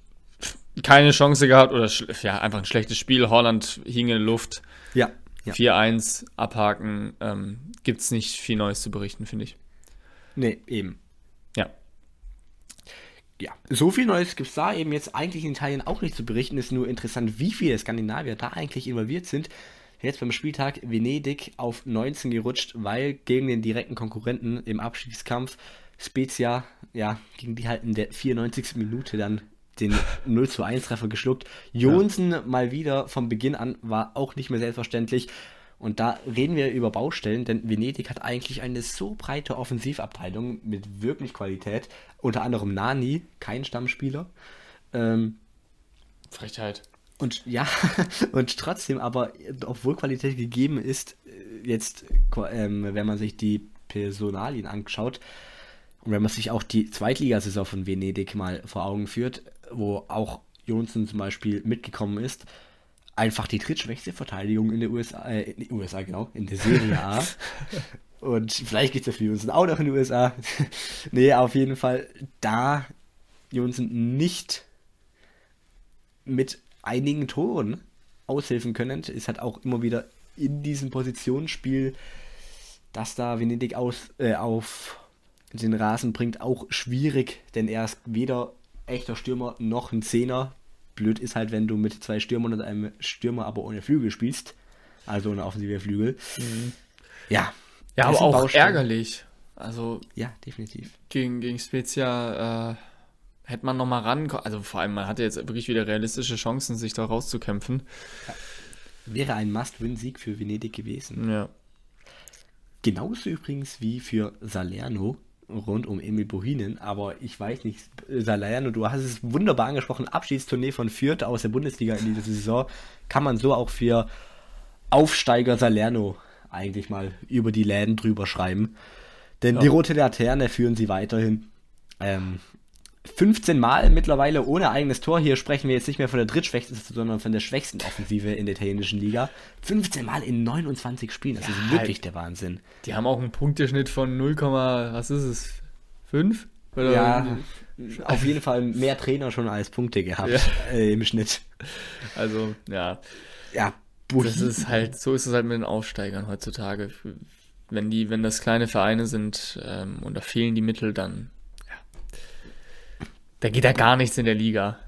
keine Chance gehabt oder ja, einfach ein schlechtes Spiel. Holland hing in der Luft. Ja. ja. 4-1 abhaken. Ähm, Gibt es nicht viel Neues zu berichten, finde ich. Nee, eben. Ja. Ja, so viel Neues gibt es da eben jetzt eigentlich in Italien auch nicht zu berichten. Ist nur interessant, wie viele Skandinavier da eigentlich involviert sind. Jetzt beim Spieltag Venedig auf 19 gerutscht, weil gegen den direkten Konkurrenten im Abstiegskampf Spezia, ja, gegen die halt in der 94. Minute dann den 0 zu 1 Treffer geschluckt. Jonsen mal wieder von Beginn an war auch nicht mehr selbstverständlich. Und da reden wir über Baustellen, denn Venedig hat eigentlich eine so breite Offensivabteilung mit wirklich Qualität. Unter anderem Nani, kein Stammspieler. Ähm, Frechheit. und ja, und trotzdem, aber obwohl Qualität gegeben ist, jetzt, ähm, wenn man sich die Personalien anschaut und wenn man sich auch die Zweitligasaison von Venedig mal vor Augen führt, wo auch Jonsen zum Beispiel mitgekommen ist, einfach die drittschwächste Verteidigung in der USA, äh, in den USA genau, in der Serie A. Und vielleicht geht es ja für Jonsen auch noch in den USA. nee, auf jeden Fall, da Jonsen nicht mit einigen Toren aushelfen können, ist halt auch immer wieder in diesem Positionsspiel, das da Venedig aus, äh, auf den Rasen bringt, auch schwierig, denn er ist weder echter Stürmer noch ein Zehner. Blöd ist halt, wenn du mit zwei Stürmern und einem Stürmer aber ohne Flügel spielst. Also eine offensive Flügel. Mhm. Ja. Ja, aber auch Baustelle. ärgerlich. Also. Ja, definitiv. Gegen, gegen Spezia äh, hätte man nochmal ran. Also vor allem, man hatte jetzt wirklich wieder realistische Chancen, sich da rauszukämpfen. Ja. Wäre ein Must-Win-Sieg für Venedig gewesen. Ja. Genauso übrigens wie für Salerno rund um Emil Bohinen, aber ich weiß nicht, Salerno, du hast es wunderbar angesprochen, Abschiedstournee von Fürth aus der Bundesliga in dieser Saison, kann man so auch für Aufsteiger Salerno eigentlich mal über die Läden drüber schreiben. Denn ja. die rote Laterne führen sie weiterhin. Ähm, 15 Mal mittlerweile ohne eigenes Tor. Hier sprechen wir jetzt nicht mehr von der drittschwächsten, sondern von der schwächsten Offensive in der italienischen Liga. 15 Mal in 29 Spielen. Das ja, ist wirklich halt. der Wahnsinn. Die haben auch einen Punkteschnitt von 0, was ist es? 5? Oder ja, auf jeden Fall mehr Trainer schon als Punkte gehabt ja. äh, im Schnitt. Also, ja. Ja, das ist halt, so ist es halt mit den Aufsteigern heutzutage. Wenn die, wenn das kleine Vereine sind ähm, und da fehlen die Mittel, dann da geht ja gar nichts in der Liga.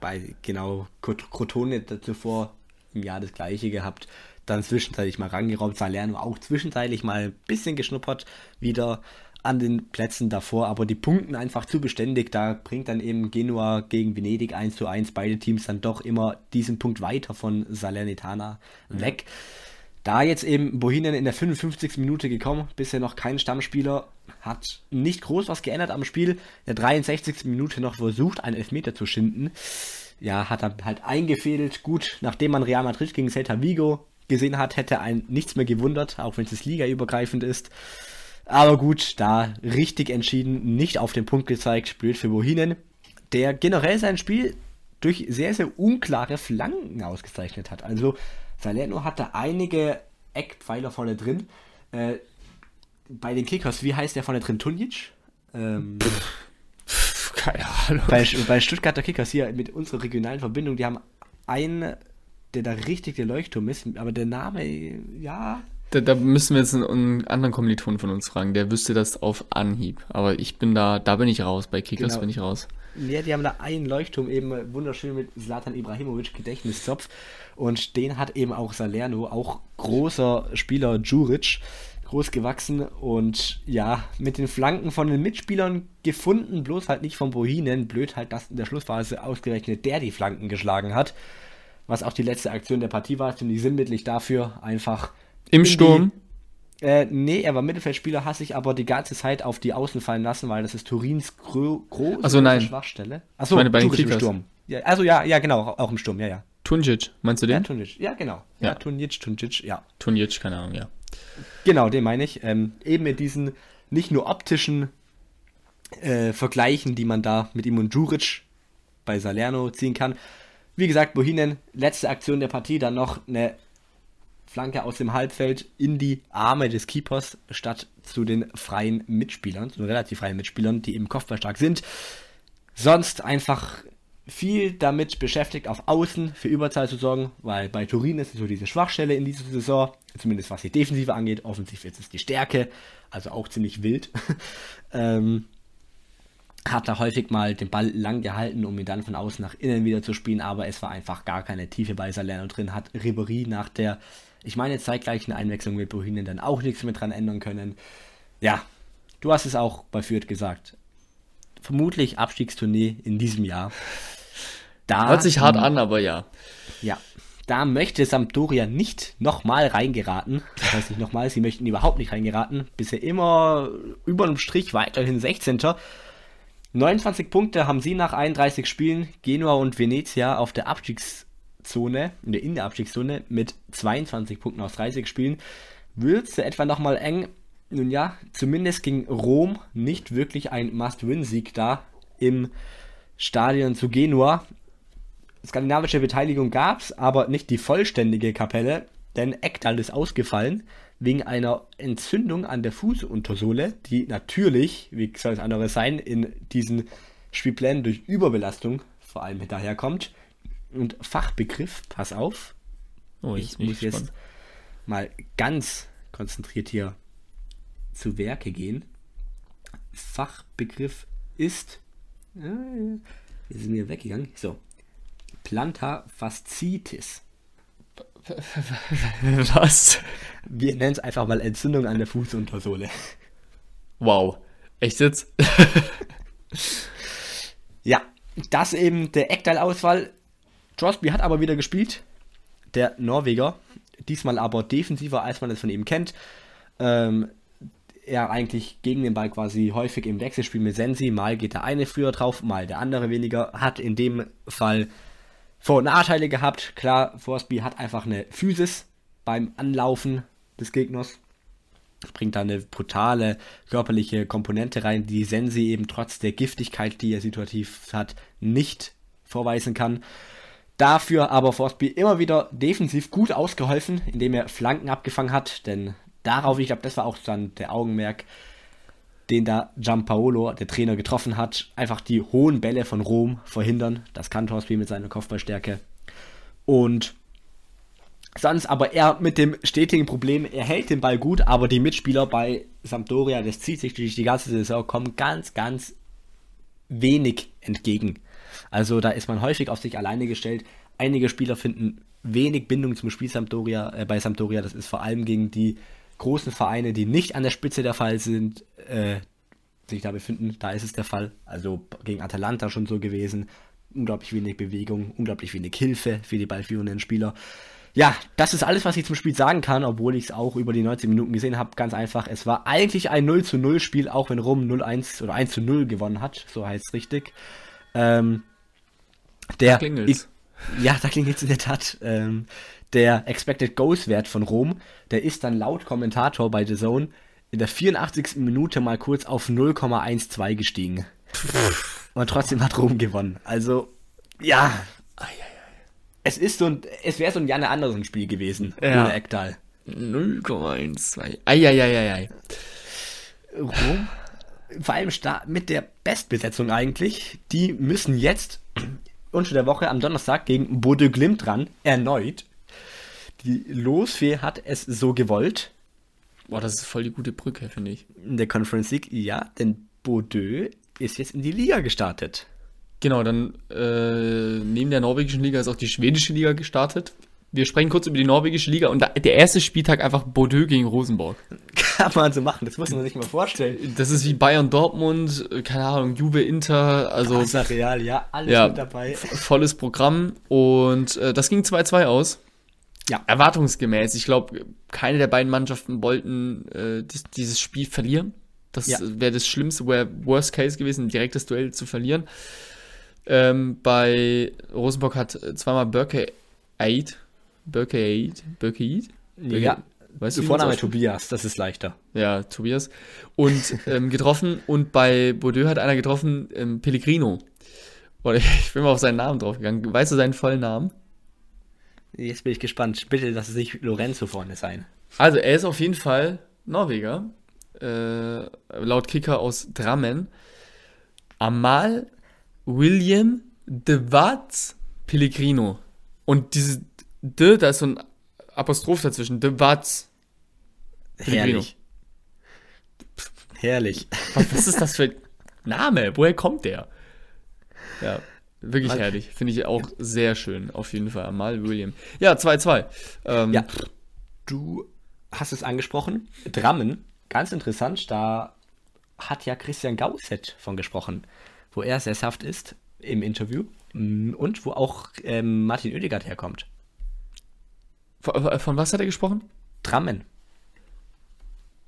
Bei, genau, Crotone zuvor im Jahr das gleiche gehabt. Dann zwischenzeitlich mal rangeraubt, Salerno auch zwischenzeitlich mal ein bisschen geschnuppert, wieder an den Plätzen davor, aber die Punkten einfach zu beständig. Da bringt dann eben Genua gegen Venedig 1 zu 1 beide Teams dann doch immer diesen Punkt weiter von Salernitana weg. Da jetzt eben Bohinen in der 55. Minute gekommen, bisher noch kein Stammspieler, hat nicht groß was geändert am Spiel. In der 63. Minute noch versucht, einen Elfmeter zu schinden. Ja, hat er halt eingefädelt. Gut, nachdem man Real Madrid gegen Celta Vigo gesehen hat, hätte ein nichts mehr gewundert, auch wenn es ligaübergreifend ist. Aber gut, da richtig entschieden, nicht auf den Punkt gezeigt, blöd für Bohinen, der generell sein Spiel durch sehr, sehr unklare Flanken ausgezeichnet hat. Also Salerno hatte einige Eckpfeiler vorne drin. Äh, bei den Kickers, wie heißt der vorne drin? Tunjic? Ähm, keine Ahnung. Bei, bei Stuttgarter Kickers hier mit unserer regionalen Verbindung, die haben einen, der da richtig der Leuchtturm ist, aber der Name, ja. Da, da müssen wir jetzt einen, einen, anderen Kommiliton von uns fragen, der wüsste das auf Anhieb. Aber ich bin da, da bin ich raus, bei Kickers genau. bin ich raus. Ja, die haben da einen Leuchtturm eben wunderschön mit Zlatan Ibrahimovic Gedächtniszopf. Und den hat eben auch Salerno, auch großer Spieler Juric, groß gewachsen und ja, mit den Flanken von den Mitspielern gefunden, bloß halt nicht von Bohinen. Blöd halt, dass in der Schlussphase ausgerechnet der die Flanken geschlagen hat. Was auch die letzte Aktion der Partie war, ziemlich sinnbildlich dafür, einfach. Im Sturm? Die, äh, nee, er war Mittelfeldspieler, hat sich aber die ganze Zeit auf die Außen fallen lassen, weil das ist Turins gro große also nein. Schwachstelle. Achso, meine beiden im Sturm. Ja, also ja, ja, genau, auch im Sturm, ja, ja. Tunjic, meinst du den? Ja, Tunjic, ja, genau. Ja, ja Tunjic, Tunjic, ja. Tunjic, keine Ahnung, ja. Genau, den meine ich. Ähm, eben mit diesen nicht nur optischen äh, Vergleichen, die man da mit ihm und Juric bei Salerno ziehen kann. Wie gesagt, Bohinen, letzte Aktion der Partie, dann noch eine Flanke aus dem Halbfeld in die Arme des Keepers statt zu den freien Mitspielern, zu den relativ freien Mitspielern, die im Kopfball stark sind. Sonst einfach viel damit beschäftigt, auf Außen für Überzahl zu sorgen, weil bei Turin ist es so diese Schwachstelle in dieser Saison, zumindest was die Defensive angeht. Offensiv ist es die Stärke, also auch ziemlich wild. ähm, hat da häufig mal den Ball lang gehalten, um ihn dann von außen nach innen wieder zu spielen, aber es war einfach gar keine Tiefe bei Salerno drin. Hat Ribery nach der, ich meine, zeitgleichen Einwechslung mit Bohinen dann auch nichts mehr dran ändern können. Ja, du hast es auch bei Fürth gesagt vermutlich Abstiegstournee in diesem Jahr. Da, Hört sich hart an, aber ja. Ja, da möchte Sampdoria nicht nochmal reingeraten. Das heißt nicht nochmal, sie möchten überhaupt nicht reingeraten. Bisher immer über dem Strich weiterhin 16. 29 Punkte haben sie nach 31 Spielen. Genua und Venezia auf der Abstiegszone, in der Abstiegszone mit 22 Punkten aus 30 Spielen. Wird es etwa nochmal eng? Nun ja, zumindest ging Rom nicht wirklich ein Must-Win-Sieg da im Stadion zu Genua. Skandinavische Beteiligung gab es, aber nicht die vollständige Kapelle, denn Ekdal ist ausgefallen wegen einer Entzündung an der Fußuntersohle, die natürlich, wie soll es anderes sein, in diesen Spielplänen durch Überbelastung vor allem daherkommt. Und Fachbegriff, pass auf, oh, ich muss jetzt mal ganz konzentriert hier zu Werke gehen. Fachbegriff ist. Äh, ist mir weggegangen. So. Plantafaszitis. Was? Wir nennen es einfach mal Entzündung an der Fußuntersohle. Wow. Echt jetzt? ja, das eben der Eckteil-Auswahl. Crosby hat aber wieder gespielt. Der Norweger. Diesmal aber defensiver, als man es von ihm kennt. Ähm, er eigentlich gegen den Ball quasi häufig im Wechselspiel mit Sensi. Mal geht der eine früher drauf, mal der andere weniger. Hat in dem Fall Vor- und Nachteile gehabt. Klar, Forsby hat einfach eine Physis beim Anlaufen des Gegners. Bringt da eine brutale körperliche Komponente rein, die Sensi eben trotz der Giftigkeit, die er situativ hat, nicht vorweisen kann. Dafür aber Forsby immer wieder defensiv gut ausgeholfen, indem er Flanken abgefangen hat, denn darauf, ich glaube, das war auch dann der Augenmerk, den da Giampaolo, der Trainer, getroffen hat. Einfach die hohen Bälle von Rom verhindern. Das kann Torsby mit seiner Kopfballstärke. Und sonst aber er mit dem stetigen Problem, er hält den Ball gut, aber die Mitspieler bei Sampdoria, das zieht sich durch die ganze Saison, kommen ganz, ganz wenig entgegen. Also da ist man häufig auf sich alleine gestellt. Einige Spieler finden wenig Bindung zum Spiel Sampdoria, äh, bei Sampdoria. Das ist vor allem gegen die großen Vereine, die nicht an der Spitze der Fall sind, äh, sich da befinden. Da ist es der Fall. Also gegen Atalanta schon so gewesen. Unglaublich wenig Bewegung, unglaublich wenig Hilfe für die ballführenden Spieler. Ja, das ist alles, was ich zum Spiel sagen kann, obwohl ich es auch über die 90 Minuten gesehen habe. Ganz einfach, es war eigentlich ein 0 zu 0 Spiel, auch wenn Rom 0-1 oder 1 zu 0 gewonnen hat, so heißt es richtig. Ähm, der, Da klingelt's. ja, da klingelt es in der Tat. Ähm, der Expected Goals Wert von Rom, der ist dann laut Kommentator bei The Zone in der 84. Minute mal kurz auf 0,12 gestiegen. Und trotzdem hat Rom gewonnen. Also, ja. Es ist so ein, es wäre so ein Janne Andersen Spiel gewesen, Ja. ohne Ecktal. 0,12. Eieieiei. Rom, vor allem mit der Bestbesetzung eigentlich, die müssen jetzt unter der Woche am Donnerstag gegen Bodø Glimt ran, erneut. Die Losfee hat es so gewollt, Boah, das ist voll die gute Brücke, finde ich. in der Conference League, ja, denn Bodø ist jetzt in die Liga gestartet. Genau, dann äh, neben der norwegischen Liga ist auch die schwedische Liga gestartet. Wir sprechen kurz über die norwegische Liga und da, der erste Spieltag einfach Bordeaux gegen Rosenborg. Kann man so machen, das muss man sich mal vorstellen. Das ist wie Bayern Dortmund, keine Ahnung, Juve Inter, also Barca Real, ja, alles Ja. mit dabei. volles Programm und äh, das ging 2-2 aus. Ja. Erwartungsgemäß. Ich glaube, keine der beiden Mannschaften wollten äh, dis dieses Spiel verlieren. Das Ja. wäre das Schlimmste, wäre Worst Case gewesen, ein direktes Duell zu verlieren. Ähm, bei Rosenborg hat äh, zweimal Burke Aid, Burke Aid, Burke Aid? Ja, Weißt du, Vorname? Tobias, das ist leichter. Ja, Tobias. Und ähm, getroffen und bei Bordeaux hat einer getroffen, ähm, Pellegrino. Oder ich bin mal auf seinen Namen draufgegangen. Weißt du seinen vollen Namen? Jetzt bin ich gespannt. Bitte, lass es nicht Lorenzo vorne sein. Also, er ist auf jeden Fall Norweger. Äh, laut Kicker aus Drammen. Amal William de Watt Pellegrino. Und dieses de, da ist so ein Apostroph dazwischen. De. Pellegrino. Herrlich. Herrlich. Was, was ist das für ein Name? Woher kommt der? Ja, wirklich Mal- herrlich. Finde ich auch sehr schön. Auf jeden Fall. Amal William. Ja, 2-2. Ähm, Ja, du hast es angesprochen. Drammen, ganz interessant, da hat ja Christian Gausset von gesprochen, wo er sesshaft ist im Interview mm, und wo auch ähm, Martin Oedegaard herkommt. Von, von was hat er gesprochen? Drammen.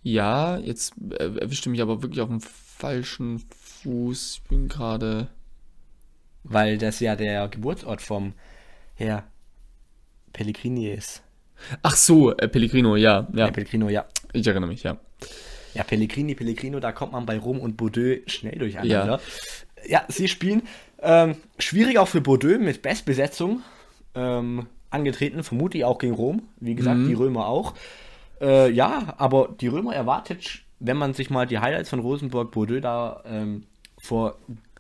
Ja, jetzt äh, erwischte mich aber wirklich auf dem falschen Fuß. Ich bin gerade. Weil das ja der Geburtsort vom Herr Pellegrini ist. Ach so, äh, Pellegrino, ja, ja. Herr Pellegrino, ja. Ich erinnere mich, ja. Ja, Pellegrini, Pellegrino, da kommt man bei Rom und Bordeaux schnell durcheinander. Ja, sie spielen ähm, schwierig auch für Bordeaux mit Bestbesetzung ähm, angetreten, vermute ich auch gegen Rom. Wie gesagt, die Römer auch. Äh, ja, aber die Römer erwartet, wenn man sich mal die Highlights von Rosenborg Bordeaux da ähm, vor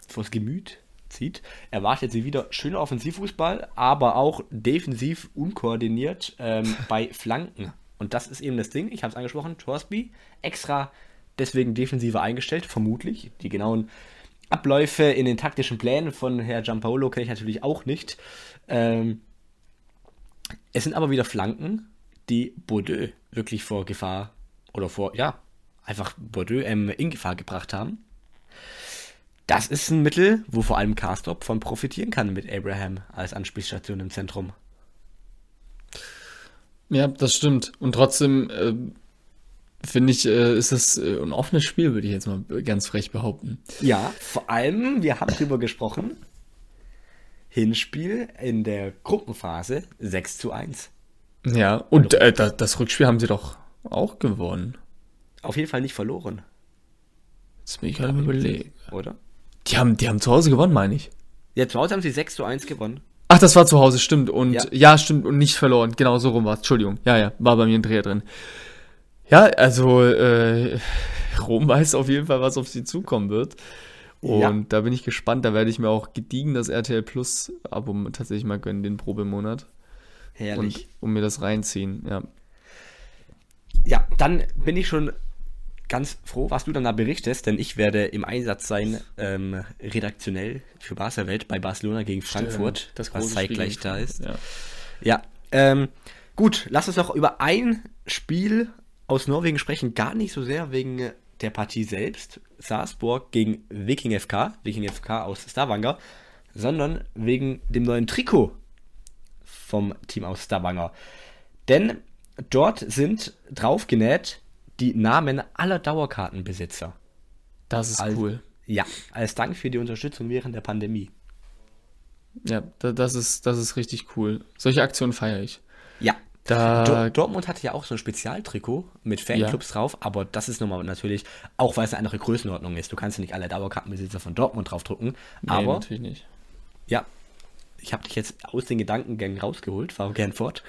vors Gemüt zieht, erwartet sie wieder schöner Offensivfußball, aber auch defensiv unkoordiniert ähm, bei Flanken. Und das ist eben das Ding, ich habe es angesprochen, Torsby extra deswegen defensiver eingestellt, vermutlich. Die genauen Abläufe in den taktischen Plänen von Herr Giampaolo kenne ich natürlich auch nicht. Ähm, es sind aber wieder Flanken, die Bordeaux wirklich vor Gefahr oder vor, ja, einfach Bordeaux ähm, in Gefahr gebracht haben. Das ist ein Mittel, wo vor allem Carstop von profitieren kann mit Abraham als Anspielstation im Zentrum. Ja, das stimmt. Und trotzdem äh, finde ich, äh, ist das äh, ein offenes Spiel, würde ich jetzt mal ganz frech behaupten. Ja, vor allem, wir haben drüber gesprochen. Hinspiel in der Gruppenphase 6 zu 1. Ja, und äh, das Rückspiel haben sie doch auch gewonnen. Auf jeden Fall nicht verloren. Jetzt bin ich gerade überlegen. Oder? Die haben, die haben zu Hause gewonnen, meine ich. Ja, zu Hause haben sie 6 zu 1 gewonnen. Ach, das war zu Hause, stimmt. Und ja, ja stimmt, und nicht verloren. Genau so rum war es. Entschuldigung. Ja, ja, war bei mir ein Dreher drin. Ja, also äh, Rom weiß auf jeden Fall, was auf sie zukommen wird. Und ja. da bin ich gespannt. Da werde ich mir auch gediegen das RTL Plus Abo tatsächlich mal gönnen, den Probemonat. Herrlich. Und, und mir das reinziehen, ja. Ja, dann bin ich schon ganz froh, was du dann da berichtest, denn ich werde im Einsatz sein, ähm, redaktionell für Barca Welt bei Barcelona gegen Frankfurt, Stimmt, das was zeitgleich da ist. Ja, ja ähm, gut, lass uns noch über ein Spiel aus Norwegen sprechen, gar nicht so sehr wegen der Partie selbst, Salzburg gegen Viking FK, Viking FK aus Stavanger, sondern wegen dem neuen Trikot vom Team aus Stavanger. Denn dort sind draufgenäht die Namen aller Dauerkartenbesitzer. Das ist als, cool. Ja, als Dank für die Unterstützung während der Pandemie. Ja, das ist, das ist richtig cool. Solche Aktionen feiere ich. Ja. Da Dortmund hatte ja auch so ein Spezialtrikot mit Fanclubs ja. drauf, aber das ist nochmal natürlich, auch weil es eine andere Größenordnung ist. Du kannst ja nicht alle Dauerkartenbesitzer von Dortmund draufdrucken. Nee, aber natürlich nicht. Ja, ich habe dich jetzt aus den Gedankengängen rausgeholt. Fahr gern fort.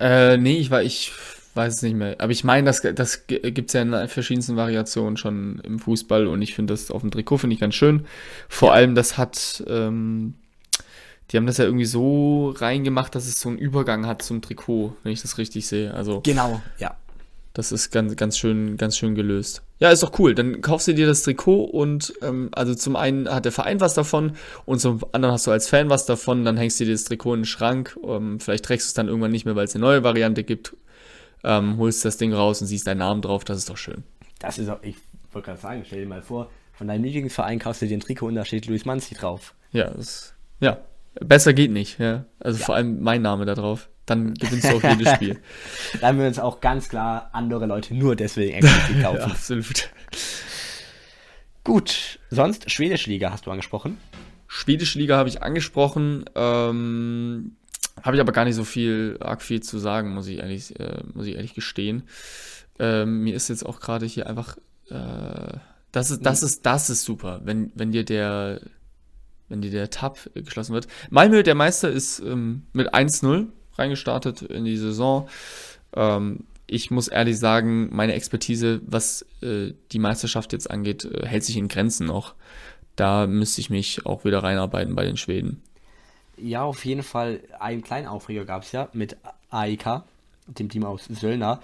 Äh, nee, ich war, ich weiß es nicht mehr. Aber ich meine, das, das gibt es ja in verschiedensten Variationen schon im Fußball und ich finde das auf dem Trikot finde ich ganz schön. Vor ja. allem, das hat, ähm, die haben das ja irgendwie so reingemacht, dass es so einen Übergang hat zum Trikot, wenn ich das richtig sehe. Also genau, ja. Das ist ganz, ganz schön, ganz schön gelöst. Ja, ist doch cool. Dann kaufst du dir das Trikot und ähm, also zum einen hat der Verein was davon und zum anderen hast du als Fan was davon. Dann hängst du dir das Trikot in den Schrank. Ähm, vielleicht trägst du es dann irgendwann nicht mehr, weil es eine neue Variante gibt ähm, holst das Ding raus und siehst deinen Namen drauf, das ist doch schön. Das ist auch, ich wollte gerade sagen, stell dir mal vor, von deinem Lieblingsverein kaufst du dir ein Trikot und da steht Luis Manzi drauf. Ja, das, ja, besser geht nicht, ja. Also ja. vor allem mein Name da drauf. Dann gewinnst du auch jedes Spiel. Dann wir uns auch ganz klar andere Leute nur deswegen exklusiv kaufen. ja, absolut. Gut, sonst schwedische Liga hast du angesprochen. Schwedische Liga habe ich angesprochen. Ähm, habe ich aber gar nicht so viel, arg viel zu sagen, muss ich ehrlich, äh, muss ich ehrlich gestehen. Ähm, mir ist jetzt auch gerade hier einfach, äh, das ist, das ist, das ist super, wenn, wenn dir der, wenn dir der Tab geschlossen wird. Malmö, der Meister, ist ähm, mit 1-0 reingestartet in die Saison. Ähm, ich muss ehrlich sagen, meine Expertise, was äh, die Meisterschaft jetzt angeht, äh, hält sich in Grenzen noch. Da müsste ich mich auch wieder reinarbeiten bei den Schweden. Ja, auf jeden Fall. Einen kleinen Aufreger gab es ja mit AIK, dem Team aus Söllner.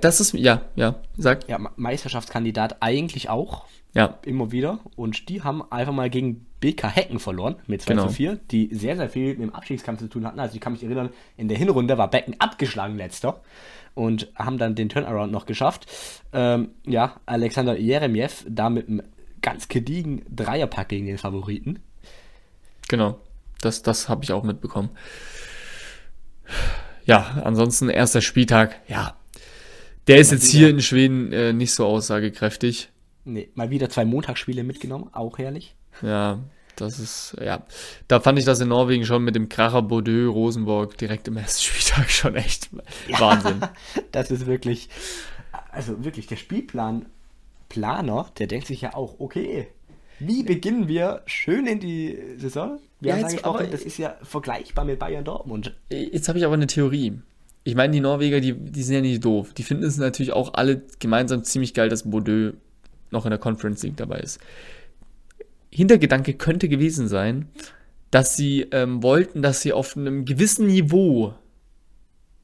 Das ist, ja, ja, sag. Ja, Meisterschaftskandidat eigentlich auch. Ja. Immer wieder. Und die haben einfach mal gegen BK Hecken verloren mit 2 genau. zu 4, die sehr, sehr viel mit dem Abstiegskampf zu tun hatten. Also ich kann mich erinnern, in der Hinrunde war Becken abgeschlagen letzter und haben dann den Turnaround noch geschafft. Ähm, ja, Alexander Jeremjew da mit einem ganz gediegen Dreierpack gegen den Favoriten. Genau. Das, das habe ich auch mitbekommen. Ja, ansonsten erster Spieltag, ja. Der ist mal jetzt wieder. hier in Schweden äh, nicht so aussagekräftig. Nee, mal wieder zwei Montagsspiele mitgenommen, auch herrlich. Ja, das ist, ja. Da fand ich das in Norwegen schon mit dem Kracher Bordeaux, Rosenborg direkt im ersten Spieltag schon echt ja, Wahnsinn. das ist wirklich, also wirklich, der Spielplan, Planer, der denkt sich ja auch, okay, wie beginnen wir schön in die Saison? Wir ja, haben jetzt, aber, das ist ja vergleichbar mit Bayern Dortmund. Jetzt habe ich aber eine Theorie. Ich meine, die Norweger, die, die sind ja nicht doof. Die finden es natürlich auch alle gemeinsam ziemlich geil, dass Bordeaux noch in der Conference League dabei ist. Hintergedanke könnte gewesen sein, dass sie ähm, wollten, dass sie auf einem gewissen Niveau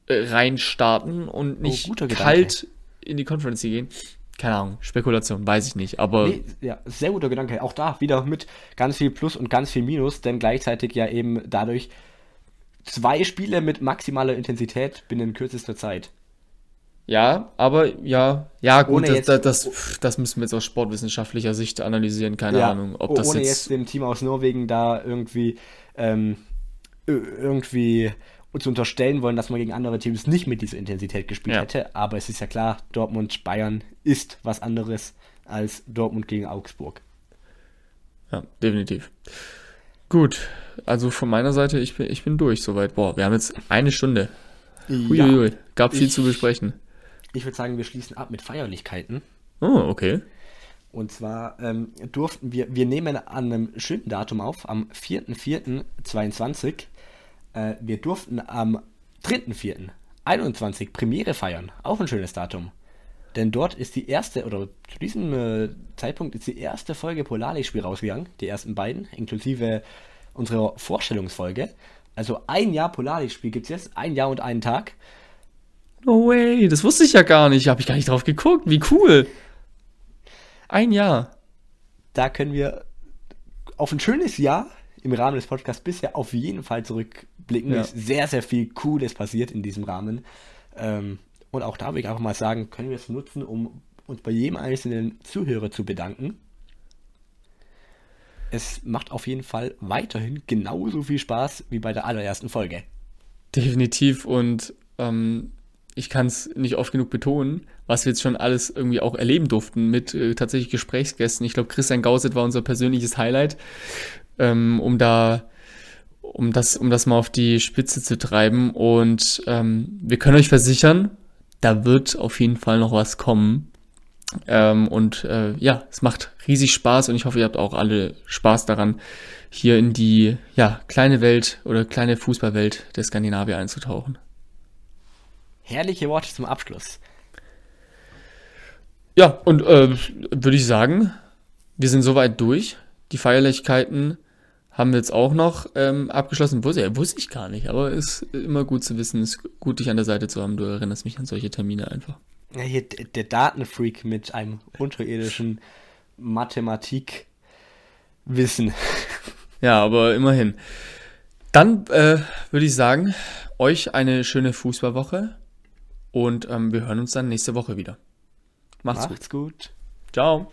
äh, reinstarten und nicht oh, kalt in die Conference gehen. Keine Ahnung, Spekulation, weiß ich nicht, aber. Nee, ja, sehr guter Gedanke. Auch da wieder mit ganz viel Plus und ganz viel Minus, denn gleichzeitig ja eben dadurch zwei Spiele mit maximaler Intensität binnen kürzester Zeit. Ja, aber ja, ja gut, das, das, das, das, müssen wir jetzt aus sportwissenschaftlicher Sicht analysieren, keine ja, Ahnung. Ob das ohne jetzt, jetzt dem Team aus Norwegen da irgendwie, ähm, irgendwie zu unterstellen wollen, dass man gegen andere Teams nicht mit dieser Intensität gespielt ja. hätte. Aber es ist ja klar, Dortmund Bayern ist was anderes als Dortmund gegen Augsburg. Ja, definitiv. Gut, also von meiner Seite, ich bin, ich bin durch soweit. Boah, wir haben jetzt eine Stunde. Huiuiui, ja, gab viel ich, zu besprechen. Ich würde sagen, wir schließen ab mit Feierlichkeiten. Oh, okay. Und zwar ähm, durften wir, wir nehmen an einem schönen Datum auf, am 4.4.22. Äh, wir durften am 3.4.21 Premiere feiern. Auch ein schönes Datum. Denn dort ist die erste, oder zu diesem äh, Zeitpunkt ist die erste Folge Polarlichtspiel rausgegangen. Die ersten beiden, inklusive unserer Vorstellungsfolge. Also ein Jahr Polarlichtspiel gibt es jetzt, ein Jahr und einen Tag. No way, das wusste ich ja gar nicht. Habe ich gar nicht drauf geguckt. Wie cool. Ein Jahr. Da können wir auf ein schönes Jahr im Rahmen des Podcasts bisher auf jeden Fall zurückblicken. Ja. Ist sehr, sehr viel Cooles passiert in diesem Rahmen. Ähm, und auch da will ich einfach mal sagen, können wir es nutzen, um uns bei jedem einzelnen Zuhörer zu bedanken. Es macht auf jeden Fall weiterhin genauso viel Spaß wie bei der allerersten Folge. Definitiv und ähm, ich kann es nicht oft genug betonen, was wir jetzt schon alles irgendwie auch erleben durften mit äh, tatsächlich Gesprächsgästen. Ich glaube, Christian Gauset war unser persönliches Highlight, ähm, um da, um das, um das mal auf die Spitze zu treiben. Und ähm, wir können euch versichern, da wird auf jeden Fall noch was kommen. Ähm, und äh, ja, es macht riesig Spaß und ich hoffe, ihr habt auch alle Spaß daran, hier in die ja, kleine Welt oder kleine Fußballwelt der Skandinavier einzutauchen. Herrliche Worte zum Abschluss. Ja, und äh, würde ich sagen, wir sind soweit durch. Die Feierlichkeiten haben wir jetzt auch noch ähm, abgeschlossen. Wusste, wusste ich gar nicht, aber es ist immer gut zu wissen, es ist gut, dich an der Seite zu haben. Du erinnerst mich an solche Termine einfach. Ja, hier der Datenfreak mit einem unterirdischen Mathematikwissen. Ja, aber immerhin. Dann äh, würde ich sagen, euch eine schöne Fußballwoche. Und ähm, wir hören uns dann nächste Woche wieder. Macht's, Macht's gut. gut. Ciao.